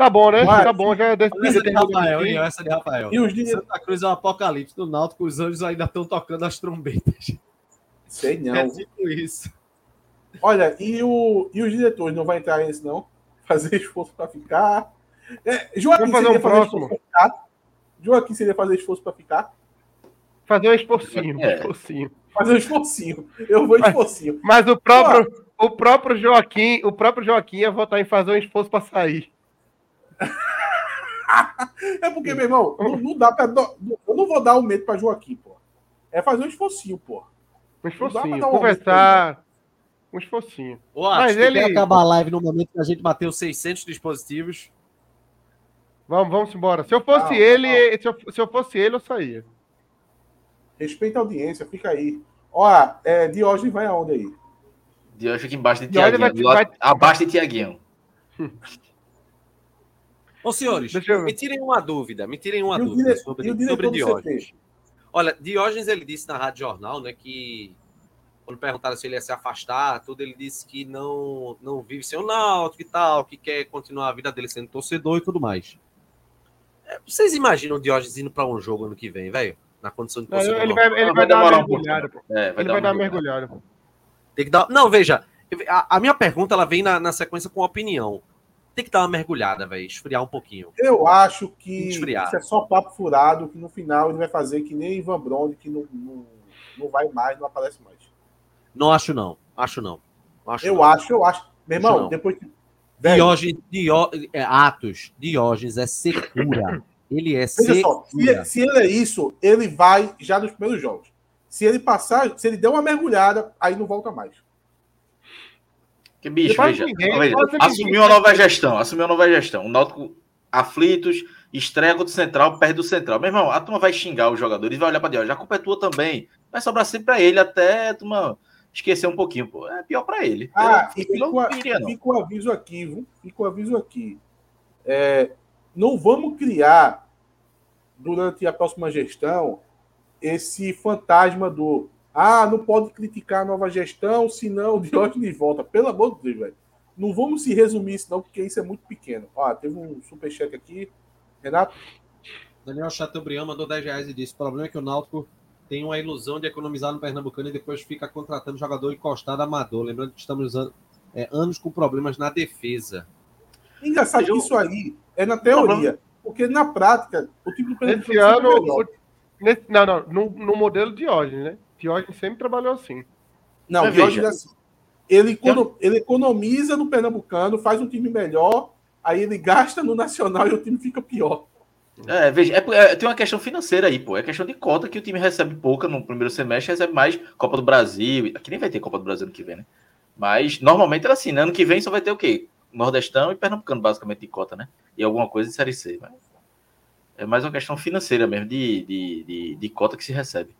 Tá bom, né? Vai. Tá bom, já Olha decidi. essa de Rafael, hein? essa de Rafael. E os dinheiros. Santa Cruz é um apocalipse do Náutico, os anjos ainda estão tocando as trombetas. Sei não. É tipo isso. Olha, e, o, e os diretores não vai entrar nesse, não? Fazer esforço para ficar. É, Joaquim fazer seria um fazer próximo. esforço pra ficar. Joaquim seria fazer esforço para ficar. Fazer um esforcinho, um É. esforcinho. Fazer um esforcinho. Eu vou esforcinho. Mas o próprio, o próprio Joaquim, o próprio Joaquim ia votar em fazer um esforço pra sair. É porque, meu irmão, não, não dá pra. do- Eu não vou dar o medo para Joaquim, pô. É fazer um esforcinho, pô. Um pra esforcinho. dar um Conversar. Um esforcinho. Ô, Mas ele- acabar a live no momento que a gente bateu 600 dispositivos. Vamos, vamos embora. Se eu fosse Não, ele, Se, eu, se eu fosse ele, eu saía. Respeita a audiência, fica aí. Olha, é, Diógenes vai aonde aí? Hoje fica embaixo de Tiaguinho. vai- Abaixo de Tiaguinho. Ô, senhores, me tirem uma dúvida, me tirem uma E dúvida dire- sobre, sobre Diógenes. Olha, Diógenes, ele disse na Rádio Jornal, né, que quando perguntaram se ele ia se afastar, tudo, ele disse que não, não vive sem o Náutico e tal, que quer continuar a vida dele sendo torcedor e tudo mais. É, Vocês imaginam o Diógenes indo para um jogo ano que vem, velho? Na condição de torcedor? ele vai, ele Vai vai dar uma demorar um mergulhada. pô. É, vai Ele vai uma dar uma mergulhada. mergulhada. Tem que dar. Não, veja, a, a minha pergunta ela vem na, na sequência com opinião. Tem que dar uma mergulhada, velho, esfriar um pouquinho. Eu acho que Esfriar. isso é só papo furado, que no final ele vai fazer que nem Ivan Brond, que não, não, não vai mais, não aparece mais. Não acho não, acho não. Acho Eu não. acho, eu acho. Meu Acho irmão, não. depois que. Diógenes, Dió, é, Atos, Diógenes é secura. Ele é secura. só, se, se ele é isso, ele vai já nos primeiros jogos. Se ele passar, se ele der uma mergulhada, aí não volta mais. Que bicho, veja. ninguém, veja, assumiu a nova gestão, assumiu a nova gestão. O Náutico aflitos, estreia contra o Central, perde o Central. Meu irmão, a turma vai xingar os jogadores, vai olhar pra Deus. Já a culpa é tua também. Vai sobrar sempre pra ele até turma esquecer um pouquinho, pô. É pior pra ele. Ah, eu, fica, o- não queria, não. fica o aviso aqui, viu? Fica o aviso aqui. É, não vamos criar, durante a próxima gestão, esse fantasma do ah, não pode criticar a nova gestão, senão o Diógenes volta. Pelo amor de Deus, velho. Não vamos se resumir isso, não, porque isso é muito pequeno. Ó, teve um superchat aqui. Renato, Daniel Chateaubriand mandou 10 reais e disse: o problema é que o Náutico tem uma ilusão de economizar no Pernambucano e depois fica contratando jogador encostado amador. Lembrando que estamos an- é, anos com problemas na defesa. engraçado que isso aí é na teoria. Porque na prática, o time do Esse Pernambucano ano. é melhor. o- nesse- não, não. No, no modelo Diógenes, né? Diógenes sempre trabalhou assim. Não, o Jorge, veja. assim, ele, econo- ele economiza no Pernambucano, faz um time melhor, aí ele gasta no Nacional e o time fica pior. É, veja, é, é, tem uma questão financeira aí, pô. É questão de cota que o time recebe pouca no primeiro semestre, recebe mais Copa do Brasil. Aqui nem vai ter Copa do Brasil ano que vem, né? Mas normalmente era assim, né? Ano que vem só vai ter o quê? Nordestão e Pernambucano, basicamente, de cota, né? E alguma coisa de Série C. Mas é mais uma questão financeira mesmo, de, de, de, de cota que se recebe.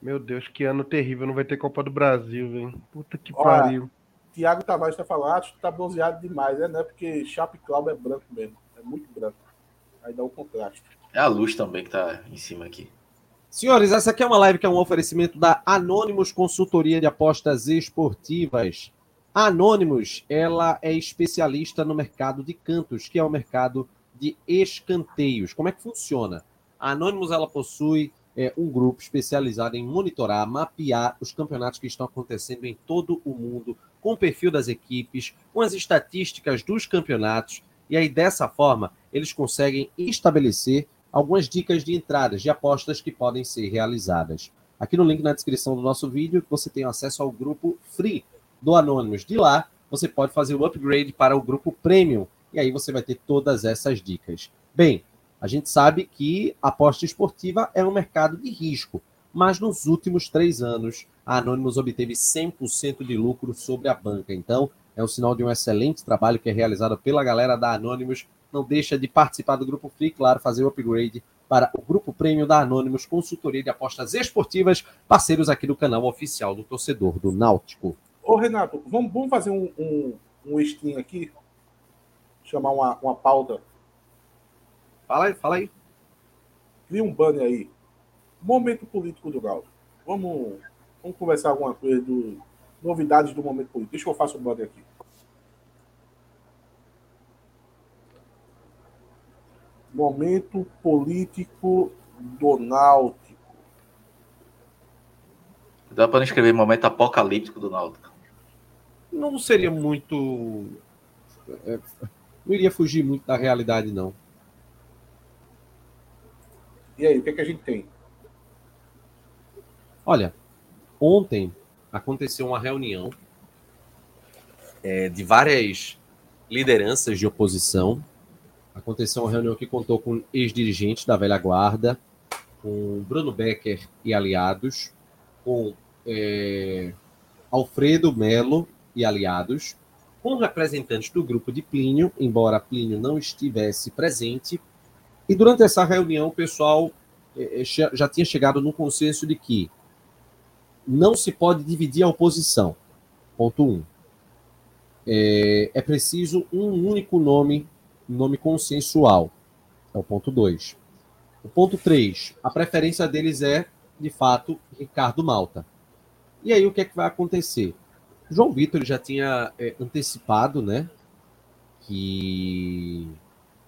Meu Deus, que ano terrível. Não vai ter Copa do Brasil, velho. Puta que Olha, pariu. Tiago Tavares está falando, ah, tá bronzeado demais, né? Não é porque Chape Cláudio é branco mesmo. É muito branco. Aí dá o contraste. É a luz também que tá em cima aqui. Senhores, essa aqui é uma live que é um oferecimento da Anônimos Consultoria de Apostas Esportivas. A Anônimos, ela é especialista no mercado de cantos, que é o mercado de escanteios. Como é que funciona? A Anônimos, ela possui é, um grupo especializado em monitorar, mapear os campeonatos que estão acontecendo em todo o mundo, com o perfil das equipes, com as estatísticas dos campeonatos, e aí dessa forma eles conseguem estabelecer algumas dicas de entradas de apostas que podem ser realizadas. Aqui no link na descrição do nosso vídeo, você tem acesso ao grupo Free do Anonymous. De lá, você pode fazer o upgrade para o grupo Premium, e aí você vai ter todas essas dicas. Bem, a gente sabe que a aposta esportiva é um mercado de risco, mas nos últimos três anos, a Anonymous obteve 100% de lucro sobre a banca. Então, é um sinal de um excelente trabalho que é realizado pela galera da Anonymous. Não deixa de participar do grupo Free, claro, fazer o upgrade para o grupo prêmio da Anonymous, consultoria de apostas esportivas, parceiros aqui do canal oficial do torcedor do Náutico. Ô, Renato, vamos, vamos fazer um, um, um aqui? chamar uma, uma pauta. Fala aí, fala aí. Cria um banner aí. Momento político do Galo. Vamos, vamos conversar alguma coisa do novidades do momento político. Deixa eu faço o banner aqui. Momento político do Náutico. Dá para escrever momento apocalíptico do Náutico. Não seria muito. é, Não iria fugir muito da realidade, não. E aí, o que, é que a gente tem? Olha, ontem aconteceu uma reunião é, de várias lideranças de oposição. Aconteceu uma reunião que contou com ex-dirigentes da velha guarda, com Bruno Becker e aliados, com é, Alfredo Melo e aliados, com representantes do grupo de Plínio, embora Plínio não estivesse presente. E durante essa reunião, o pessoal é, é, já tinha chegado no consenso de que não se pode dividir a oposição. Ponto 1. Um. É, é preciso um único nome, nome consensual. É o ponto 2. O ponto 3. A preferência deles é, de fato, Ricardo Malta. E aí o que é que vai acontecer? João Vitor já tinha é, antecipado, né? Que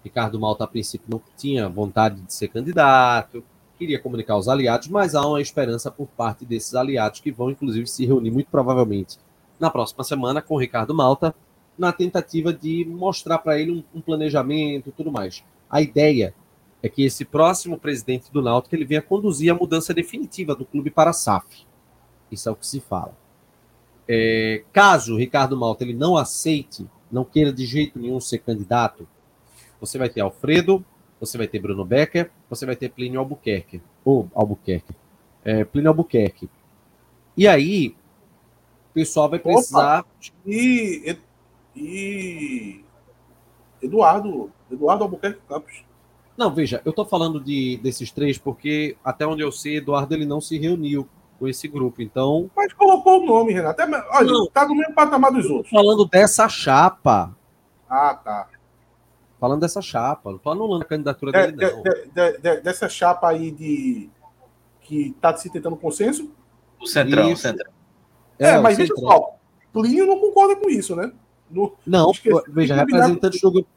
Ricardo Malta, a princípio, não tinha vontade de ser candidato, queria comunicar aos aliados, mas há uma esperança por parte desses aliados que vão, inclusive, se reunir muito provavelmente na próxima semana com Ricardo Malta, na tentativa de mostrar para ele um, um planejamento e tudo mais. A ideia é que esse próximo presidente do Náutico ele venha conduzir a mudança definitiva do clube para a SAF. Isso é o que se fala. É, caso Ricardo Malta ele não aceite, não queira de jeito nenhum ser candidato, você vai ter Alfredo, você vai ter Bruno Becker, você vai ter Plínio Albuquerque. Ou Albuquerque. É, Plínio Albuquerque. E aí, o pessoal vai precisar. E, e Eduardo, Eduardo Albuquerque Campos. Não, veja, eu estou falando de, desses três porque, até onde eu sei, Eduardo ele não se reuniu com esse grupo. Então. Mas colocou o nome, Renato. É, olha, Não. tá no mesmo patamar dos outros. Falando dessa chapa. Ah, tá. Falando dessa chapa. Não estou anulando a candidatura De- dele, não. de- de- de- dessa chapa aí de. que tá se tentando consenso. O Centrão, o Isso. Centrão. É, o mas veja só. Plínio não concorda com isso, né? No- Não, esqueci de veja, representantes do, grupo,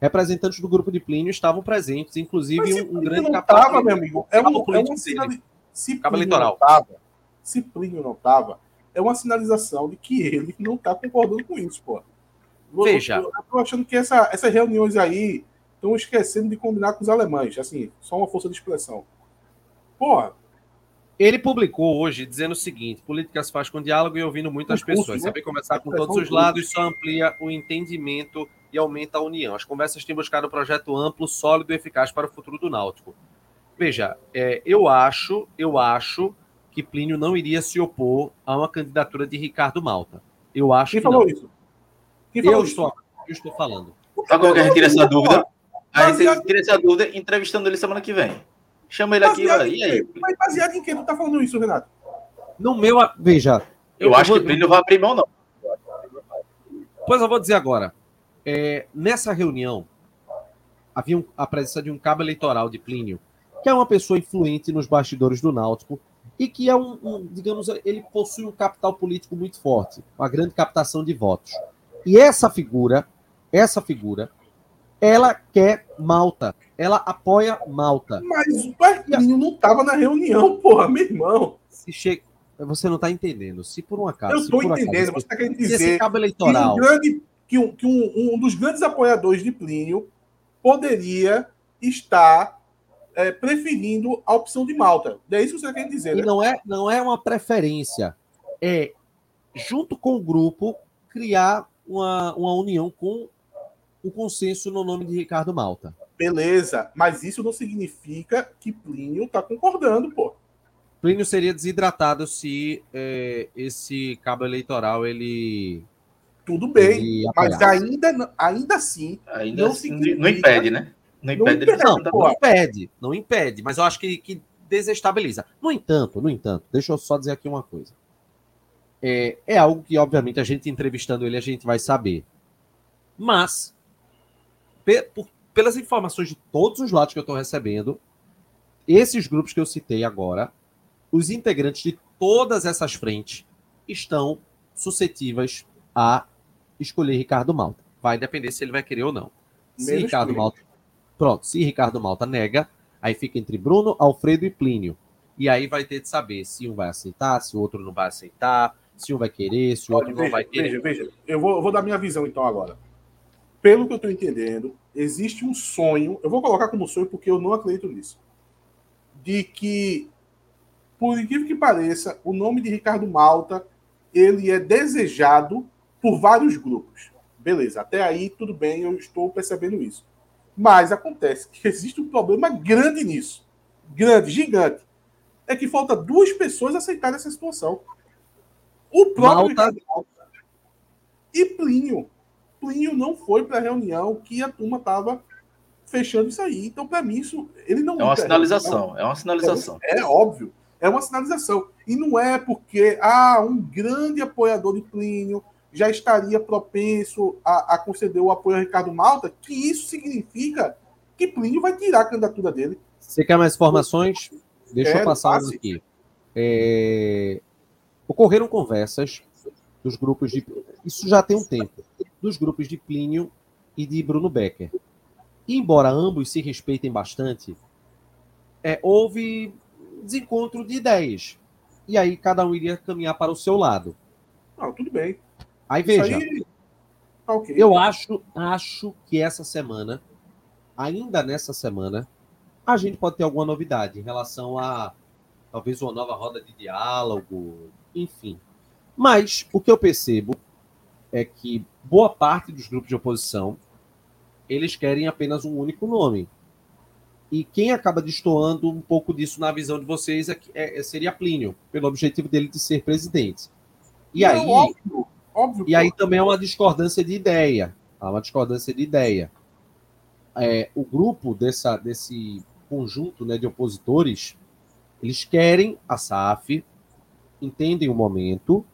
representantes do grupo de Plínio estavam presentes, inclusive Mas se um, um grande não capitão- tava, meu amigo, é, um, é uma político sinali... Se Cabo Plínio eleitoral. não tava, se Plínio não tava, é uma sinalização de que ele não tá concordando com isso, pô. Veja. Eu, eu tô achando que essa- essas reuniões aí estão esquecendo de combinar com os alemães, assim, só uma força de expressão. Porra, Ele publicou hoje dizendo o seguinte: política se faz com diálogo e ouvindo muitas Um curso, pessoas. né? Saber conversar com todos os lados só amplia o entendimento e aumenta a união. As conversas têm buscado um projeto amplo, sólido e eficaz para o futuro do Náutico. Veja, é, eu acho, eu acho que Plínio não iria se opor a uma candidatura de Ricardo Malta. Eu acho quem que não. falou isso? Quem falou Eu estou, eu estou falando. Sabe como é que a gente tira essa dúvida? A gente tira essa dúvida entrevistando ele semana que vem. Chama ele aqui, Baseado e aí? Mas baseado em quem tu tá falando isso, Renato? No meu. Veja. Eu acho vou- que Plínio não vai abrir mão, não. Pois eu vou dizer agora. É, nessa reunião, havia um- a presença de um cabo eleitoral de Plínio, que é uma pessoa influente nos bastidores do Náutico e que é um, um, digamos, ele possui um capital político muito forte, uma grande captação de votos. E essa figura, essa figura, ela quer Malta, ela apoia Malta. Mas o Plínio não tava na reunião, porra, meu irmão. Se chega, você não está entendendo. Se por um acaso, Eu tô por acaso, entendendo, você tá querendo se esse dizer cabo que um, eleitoral grande, que, um, que um, um dos grandes apoiadores de Plínio poderia estar é, preferindo a opção de Malta. É isso que você quer dizer, E né? não é, não é uma preferência. É, junto com o grupo, criar uma, uma união com o consenso no nome de Ricardo Malta. Beleza, mas isso não significa que Plínio tá concordando, pô. Plínio seria desidratado se é, esse cabo eleitoral ele. Tudo bem, ele mas ainda, ainda assim, Ainda Não assim, não impede, né? Não Não impede Não, pô. não impede, não impede, mas eu acho que, que desestabiliza. No entanto, no entanto, deixa eu só dizer aqui uma coisa. É, é algo que, obviamente, a gente entrevistando ele, a gente vai saber. Mas pe- por- pelas informações de todos os lados que eu estou recebendo, esses grupos que eu citei agora, os integrantes de todas essas frentes estão suscetíveis a escolher Ricardo Malta. Vai depender se ele vai querer ou não. Se Menos Ricardo. Malta. Pronto, se Ricardo Malta nega, aí fica entre Bruno, Alfredo e Plínio. E aí vai ter de saber se um vai aceitar, se o outro não vai aceitar, se um vai querer, se o outro Olha, não veja, vai querer. veja, veja. Eu vou, eu vou dar minha visão então agora. Pelo que eu estou entendendo, existe um sonho. Eu vou colocar como sonho porque eu não acredito nisso. De que, por incrível que pareça, o nome de Ricardo Malta ele é desejado por vários grupos. Beleza, até aí tudo bem, eu estou percebendo isso. Mas acontece que existe um problema grande nisso. Grande, gigante. É que falta duas pessoas aceitarem essa situação. O próprio Malta- Ricardo Malta e Plínio. Plínio não foi para a reunião que a turma estava fechando isso aí. Então, para mim, isso ele não É uma pra sinalização, é uma sinalização. é óbvio, é uma sinalização. E não é porque ah, um grande apoiador de Plínio já estaria propenso a, a conceder o apoio a Ricardo Malta, que isso significa que Plínio vai tirar a candidatura dele. Você quer mais informações? Deixa eu Quero, passar aqui. É, Ocorreram conversas dos grupos de. Isso já tem um tempo. Dos grupos de Plínio e de Bruno Becker. E, embora ambos se respeitem bastante, é, houve desencontro de ideias. E aí cada um iria caminhar para o seu lado. Não, tudo bem. Aí veja, aí, tá ok. eu acho, acho que essa semana, ainda nessa semana, a gente pode ter alguma novidade em relação a talvez uma nova roda de diálogo, enfim. Mas o que eu percebo é que boa parte dos grupos de oposição eles querem apenas um único nome. E quem acaba destoando um pouco disso na visão de vocês é, que- é- seria Plínio, pelo objetivo dele de ser presidente. E Não, aí, óbvio, óbvio. e aí também é uma discordância de ideia. Há uma discordância de ideia. É, o grupo dessa, desse conjunto né, de opositores, eles querem a SAF, entendem o momento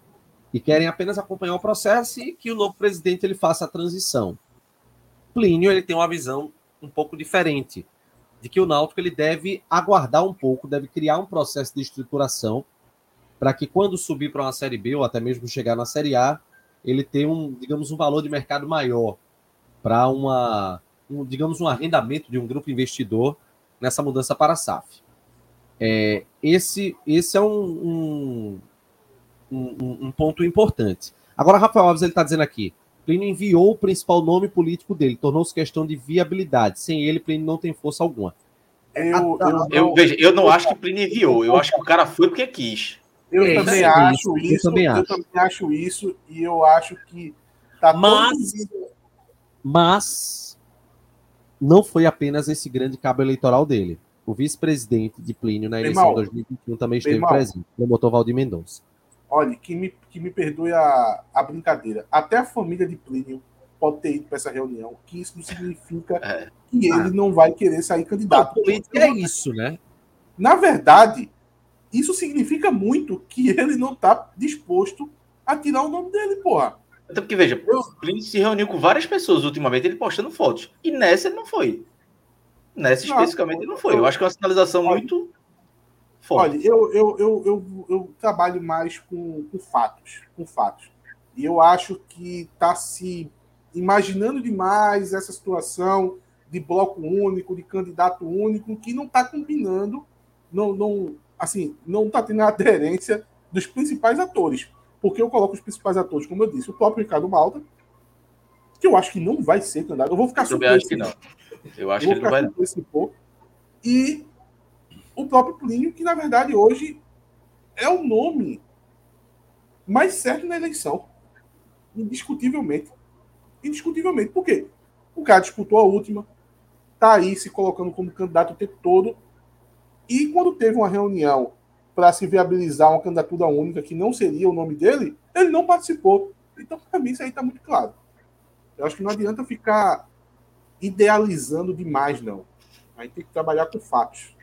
e querem apenas acompanhar o processo e que o novo presidente ele faça a transição. Plínio ele tem uma visão um pouco diferente de que o Náutico ele deve aguardar um pouco, deve criar um processo de estruturação para que quando subir para uma série B ou até mesmo chegar na série A, ele tenha um, digamos, um valor de mercado maior para uma, um, digamos, um arrendamento de um grupo investidor nessa mudança para a SAF. É, esse, esse é um, um, um, um ponto importante. Agora, Rafael Alves ele está dizendo aqui: Plínio enviou o principal nome político dele, tornou-se questão de viabilidade. Sem ele, Plínio não tem força alguma. Eu, eu, Eu, veja, eu não acho que o Plínio enviou, eu acho que o cara foi porque quis. eu É, também isso, acho eu isso. também eu acho. também acho isso. E eu acho que tá Mas- Mas não foi apenas esse grande cabo eleitoral dele. O vice-presidente de Plínio na eleição de 2021 também esteve irmão. presente, o promotor Valdir Mendonça. Olha, que me, que me perdoe a, a brincadeira. Até a família de Plínio pode ter ido para essa reunião, que isso não significa É. que ele não vai querer sair Não, candidato. política é isso, né? Na verdade, isso significa muito que ele não está disposto a tirar o nome dele, porra. Até porque, veja, o Plínio se reuniu com várias pessoas ultimamente, ele postando fotos. E nessa ele não foi. Nessa Não, especificamente não foi. Eu acho que é uma sinalização muito forte. Olha, eu, eu, eu, eu, eu trabalho mais com, com fatos, com fatos. E eu acho que está se imaginando demais essa situação de bloco único, de candidato único, que não está combinando, não, não, assim, não está tendo a aderência dos principais atores. Porque eu coloco os principais atores, como eu disse, o próprio Ricardo Malta, que eu acho que não vai ser candidato. Eu vou ficar Eu também acho que surpreso não. Eu acho vou que ele não vai. for. E o próprio Plínio, que na verdade hoje é o nome mais certo na eleição. Indiscutivelmente. Indiscutivelmente. Por quê? O cara disputou a última, tá aí se colocando como candidato o tempo todo. E quando teve uma reunião para se viabilizar uma candidatura única que não seria o nome dele, ele não participou. Então, para mim, isso aí está muito claro. Eu acho que não adianta ficar idealizando demais, não. A gente tem que trabalhar com fatos.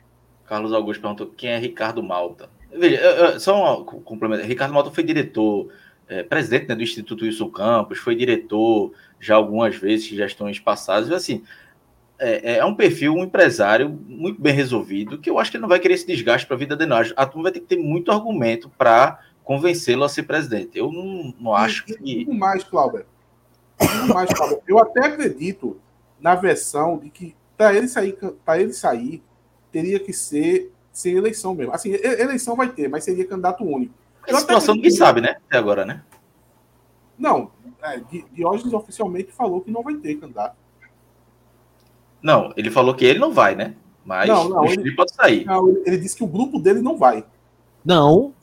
Carlos Augusto perguntou quem é Ricardo Malta. Veja, eu- eu- só um complemento. Ricardo Malta foi diretor é, presidente né, do Instituto Wilson Campos, foi diretor já algumas vezes, gestões passadas, assim, é, é, um perfil, um empresário muito bem resolvido, que eu acho que ele não vai querer esse desgaste para a vida dele. Não. A turma vai ter que ter muito argumento para convencê-lo a ser presidente. Eu não, não acho e, que. E mais, Cláudio. mais, Cláudio. Eu até acredito na versão de que para ele sair, para ele sair, teria que ser sem eleição mesmo. Assim, eleição vai ter, mas seria candidato único. A situação ninguém sabe, né? Até agora, né? Não, é, Diógenes oficialmente falou que não vai ter candidato. Não, ele falou que ele não vai, né? Mas não, não, ele pode sair. Não, ele disse que o grupo dele não vai. Não.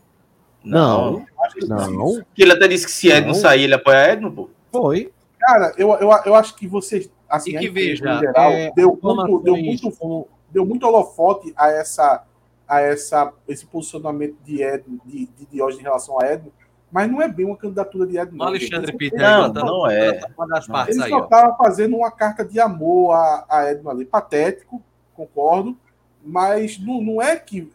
Não. Não. não. Que ele até disse que se Edno sair, ele apoia Edno, pô. Foi. Cara, eu, eu, eu acho que vocês. Assim, e que veja, geral, é, deu, muito, deu, muito, deu muito holofote a essa a essa, esse posicionamento de Edno, de, de Diógenes em relação a Edno, mas não é bem uma candidatura de Edno. Alexandre Peter, não, não, não é. Ele só estava fazendo uma carta de amor a, a Edno ali. Patético, concordo, mas não, não é que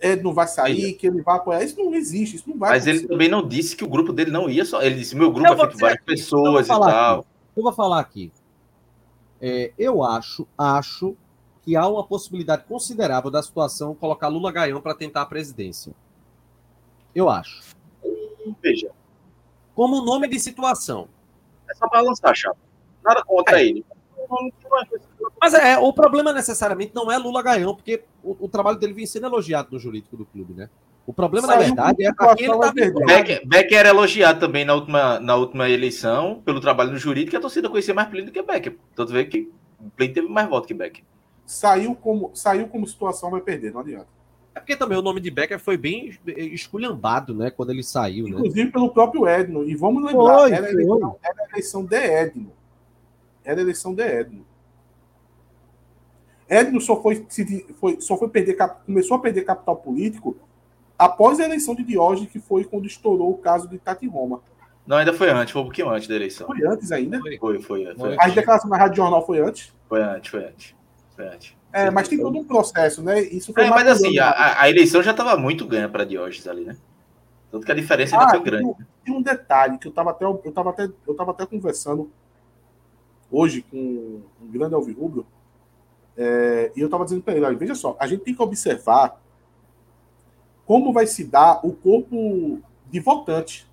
Edno vai sair, que ele vai apoiar. Isso não existe, isso não vai Mas acontecer. ele também não disse que o grupo dele não ia só. Ele disse: meu grupo é feito várias aqui, pessoas e tal. Aqui, eu vou falar aqui. É, eu acho, acho que há uma possibilidade considerável da situação colocar Lula Gaião para tentar a presidência. Eu acho. Veja. Como nome de situação. É só balançar, chapa. Nada contra é. ele. Mas é, o problema necessariamente não é Lula Gaião, porque o, o, trabalho dele vem sendo elogiado no jurídico do clube, né? O problema, Saiu na verdade, é aquele tá Becker, Becker era elogiado também na última, na última eleição pelo trabalho no jurídico, que a torcida conhecia mais Plínio do que Becker. Tanto vê que Plínio teve mais voto que Becker saiu como, saiu como situação, vai perder, não adianta. É porque também o nome de Becker foi bem esculhambado, né? Quando ele saiu, né? Inclusive né? pelo próprio Edno. E vamos lembrar, foi, era, foi. Eleição, era a eleição de Edno. Era a eleição de Edno. Edno só foi, foi, só foi perder, começou a perder capital político após a eleição de Diógenes, que foi quando estourou o caso de Tati Roma. Não, ainda foi antes, foi um pouquinho antes da eleição. Foi antes ainda? Foi, foi. foi, foi a declaração na Rádio Jornal foi antes? Foi antes, foi antes. É, mas tem todo um processo, né? Isso foi é, mas assim, a, a, eleição já estava muito ganha para Diógenes ali, né? Tanto que a diferença ainda ah, foi grande. Tem, tem um detalhe que eu estava até, eu tava até, eu tava até conversando hoje com um grande alvirrubro, é, e eu estava dizendo para ele, olha, veja só, a gente tem que observar como vai se dar o corpo de votante.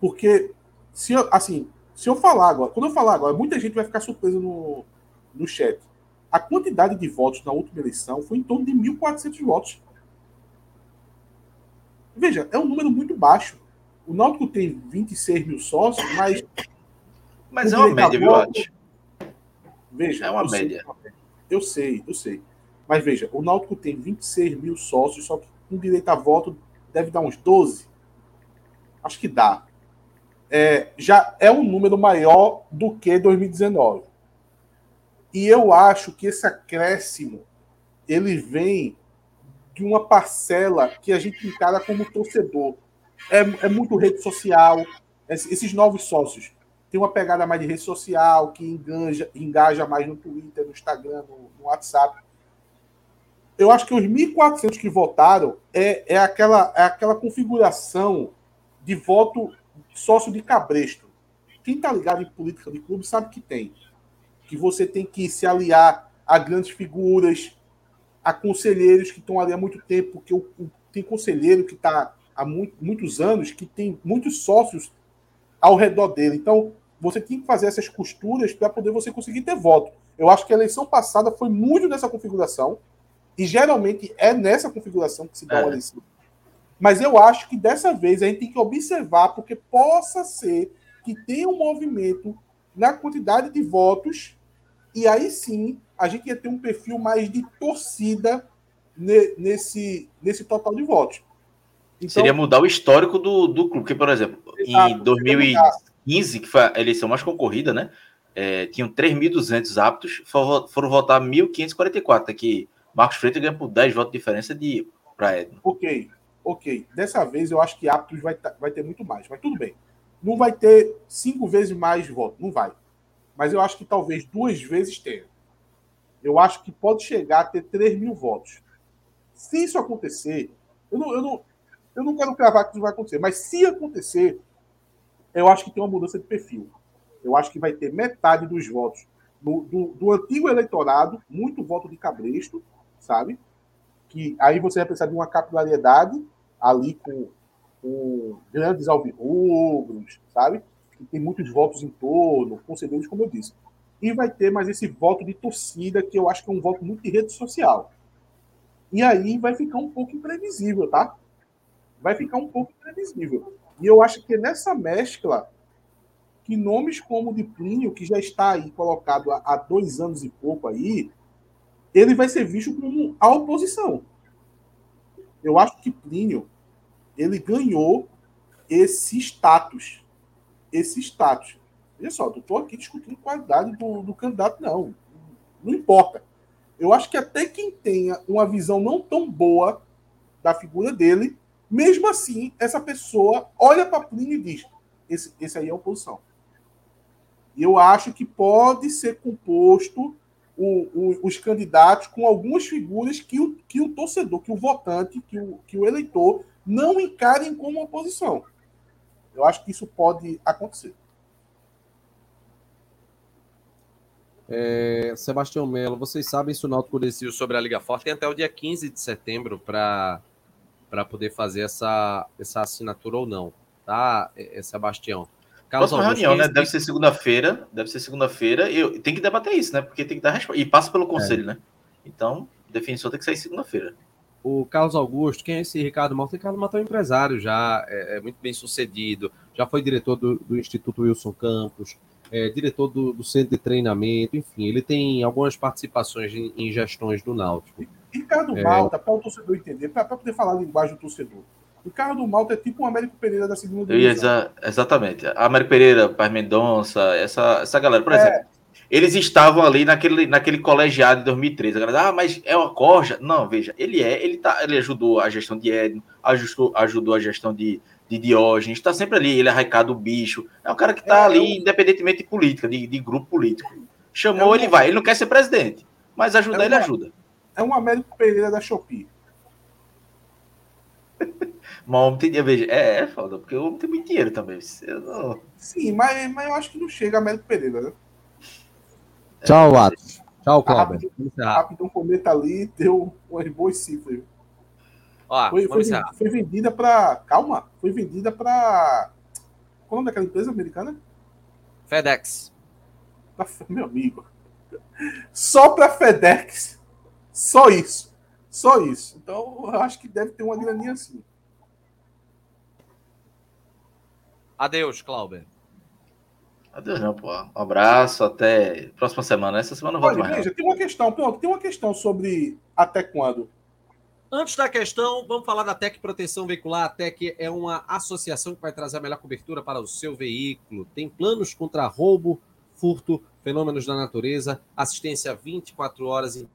Porque, se eu, assim, se eu falar agora, quando eu falar agora, muita gente vai ficar surpresa no, no chat. A quantidade de votos na última eleição foi em torno de 1.400 votos. Veja, é um número muito baixo. O Náutico tem 26 mil sócios, mas. Mas é uma média, viu? Veja. É uma média. Sei, eu sei, eu sei. Mas veja, o Náutico tem 26 mil sócios, só que com direito a voto deve dar uns 12. Acho que dá. É, já é um número maior do que 2019. E eu acho que esse acréscimo ele vem de uma parcela que a gente encara como torcedor. É, é muito rede social. Esses novos sócios têm uma pegada mais de rede social, que engaja, engaja mais no Twitter, no Instagram, no, no WhatsApp. Eu acho que os 1.400 que votaram é, é, aquela, é aquela configuração de voto sócio de cabresto. Quem está ligado em política de clube sabe que tem que você tem que se aliar a grandes figuras, a conselheiros que estão ali há muito tempo, porque o, o, tem conselheiro que está há muito, muitos anos, que tem muitos sócios ao redor dele. Então, você tem que fazer essas costuras para poder você conseguir ter voto. Eu acho que a eleição passada foi muito nessa configuração, e geralmente é nessa configuração que se dá é. uma eleição. Mas eu acho que dessa vez a gente tem que observar, porque possa ser que tenha um movimento na quantidade de votos e aí sim a gente ia ter um perfil mais de torcida nesse, nesse total de votos. Então, Seria mudar o histórico do, do clube, porque, por exemplo, exato, em 2015, que foi a eleição mais concorrida, né? É, tinham 3.200 aptos, foram, votar 1.544. Aqui, Marcos Freitas ganha por 10 votos de diferença de para Edno. Ok, ok. Dessa vez eu acho que aptos vai, vai ter muito mais, mas tudo bem. Não vai ter cinco vezes mais votos, não vai mas eu acho que talvez duas vezes tenha. Eu acho que pode chegar a ter 3 mil votos. Se isso acontecer, eu não, eu não, Eu não quero cravar que isso vai acontecer, mas se acontecer, eu acho que tem uma mudança de perfil. Eu acho que vai ter metade dos votos do, do, do antigo eleitorado, muito voto de cabresto, sabe? Que aí você vai precisar de uma capilaridade ali com, com grandes alvirrubros, sabe? Que tem muitos votos em torno, conselheiros, como eu disse. E vai ter mais esse voto de torcida, que eu acho que é um voto muito de rede social. E aí vai ficar um pouco imprevisível, tá? Vai ficar um pouco imprevisível. E eu acho que nessa mescla que nomes como o de Plínio, que já está aí colocado há dois anos e pouco aí, ele vai ser visto como a oposição. Eu acho que Plínio ele ganhou esse status. Esse status. Olha só, não estou aqui discutindo qualidade do, do candidato, não. Não importa. Eu acho que até quem tenha uma visão não tão boa da figura dele, mesmo assim, essa pessoa olha para Plínio e diz: esse, esse aí é oposição eu acho que pode ser composto o, o, os candidatos com algumas figuras que o, que o torcedor, que o votante, que o, que o eleitor não encarem como oposição. Eu acho que isso pode acontecer. É, Sebastião Melo, vocês sabem se o Náutico decidiu sobre a Liga Forte tem até o dia 15 de setembro para poder fazer essa, essa assinatura ou não, tá, é, é Sebastião? Carlos Próxima reunião, né? Deve ser segunda-feira. Deve ser segunda-feira. E tem que debater isso, né? Porque tem que dar resposta. E passa pelo conselho, é. né? Então, o defensor tem que sair segunda-feira. O Carlos Augusto, quem é esse Ricardo Malta? Ricardo Malta é um empresário já, é, é, muito bem sucedido, já foi diretor do, do Instituto Wilson Campos, é, diretor do, do, Centro de Treinamento, enfim, ele tem algumas participações em, em gestões do Náutico. Ricardo é... Malta, para o torcedor entender, para poder falar a linguagem do torcedor. O carro do Malta é tipo um Américo Pereira da segunda divisão. Exa exatamente. Américo Pereira, Paz Mendonça, essa, essa galera, por é. exemplo. Eles estavam ali naquele, naquele colegiado de 2013. A galera, ah, mas é uma corja? Não, veja, ele é, ele tá, ele ajudou a gestão de Edno, ajudou, ajudou a gestão de, de Diógenes, está sempre ali, ele é arraicado o bicho. É um cara que está é, ali, independentemente de política, de, de grupo político. Chamou, é ele vai. Ele não quer ser presidente, mas ajudar, é ele ajuda. É um Américo Pereira da Shopee. Mas o homem tem veja, é, é foda, porque o homem tem muito dinheiro também. Não... Sim, mas, mas eu acho que não chega a Américo Pereira, né? Tchau, Atos. Tchau, Cláudio. Rapidão Cometa ali deu umas boas cifras. Ó, foi, foi, foi, vendida para. Calma, foi vendida para. Qual é o nome daquela empresa americana? FedEx. Meu amigo. Só para FedEx. Só isso. Só isso. Então, eu acho que deve ter uma graninha assim. Adeus, Clauber. Adeus, não, pô. Um abraço, até próxima semana. Essa semana eu volto mais. Veja, tem uma questão, pronto, tem uma questão sobre até quando. Antes da questão, vamos falar da Tec Proteção Veicular. A Tec é uma associação que vai trazer a melhor cobertura para o seu veículo. Tem planos contra roubo, furto, fenômenos da natureza, assistência 24 horas em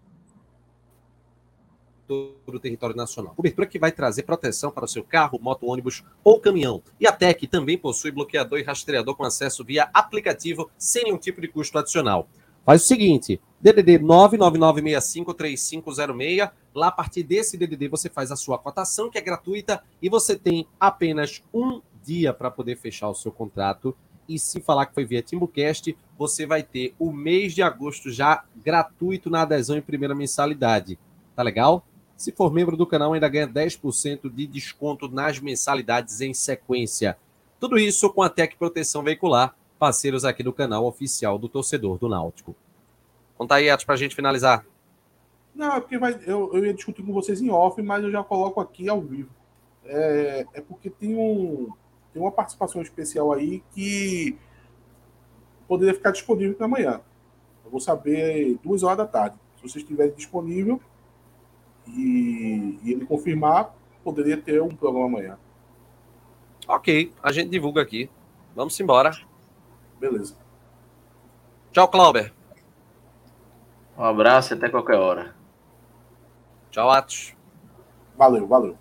todo o território nacional. Cobertura que vai trazer proteção para o seu carro, moto, ônibus ou caminhão. E a TEC também possui bloqueador e rastreador com acesso via aplicativo sem nenhum tipo de custo adicional. Faz o seguinte, DDD 999653506, lá a partir desse DDD você faz a sua cotação, que é gratuita, e você tem apenas um dia para poder fechar o seu contrato. E se falar que foi via Timbucast, você vai ter o mês de agosto já gratuito na adesão em primeira mensalidade. Tá legal? Se for membro do canal, ainda ganha 10% de desconto nas mensalidades em sequência. Tudo isso com a Tec Proteção Veicular, parceiros aqui do canal oficial do torcedor do Náutico. Conta aí, Atos, para a gente finalizar. Não, é porque vai, eu, eu ia discutir com vocês em off, mas eu já coloco aqui ao vivo. É, é porque tem, um, tem uma participação especial aí que poderia ficar disponível para amanhã. Eu vou saber duas horas da tarde. Se vocês estiverem disponível, e, e ele confirmar, poderia ter um programa amanhã. Ok, a gente divulga aqui. Vamos embora. Beleza. Tchau, Clauber. Um abraço e até qualquer hora. Tchau, Atos. Valeu, valeu.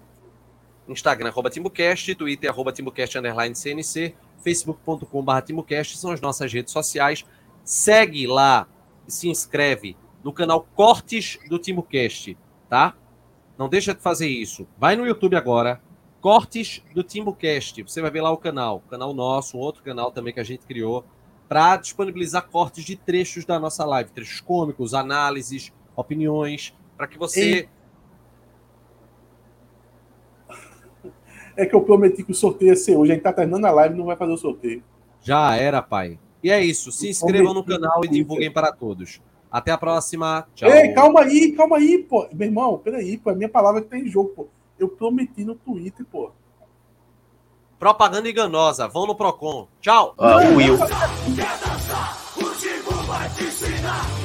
Instagram, arroba TimbuCast, Twitter, arroba TimbuCast, underline CNC, facebook.com.br TimbuCast, são as nossas redes sociais. Segue lá, se inscreve no canal Cortes do TimbuCast tá? Não deixa de fazer isso. Vai no YouTube agora, cortes do TimbuCast. Você vai ver lá o canal, canal nosso, um outro canal também que a gente criou, para disponibilizar cortes de trechos da nossa live, trechos cômicos, análises, opiniões, para que você. É que eu prometi que o sorteio ia ser hoje. A gente tá terminando a live e não vai fazer o sorteio. Já era, pai. E é isso. Se inscrevam no canal e divulguem para todos. Até a próxima. Tchau. Ei, calma aí, calma aí, pô. Meu irmão, peraí, pô. É minha palavra que tá em jogo, pô. Eu prometi no Twitter, pô. Propaganda enganosa. Vão no Procon. Tchau. Ah, Will. Quer dançar? O Tigo vai te ensinar.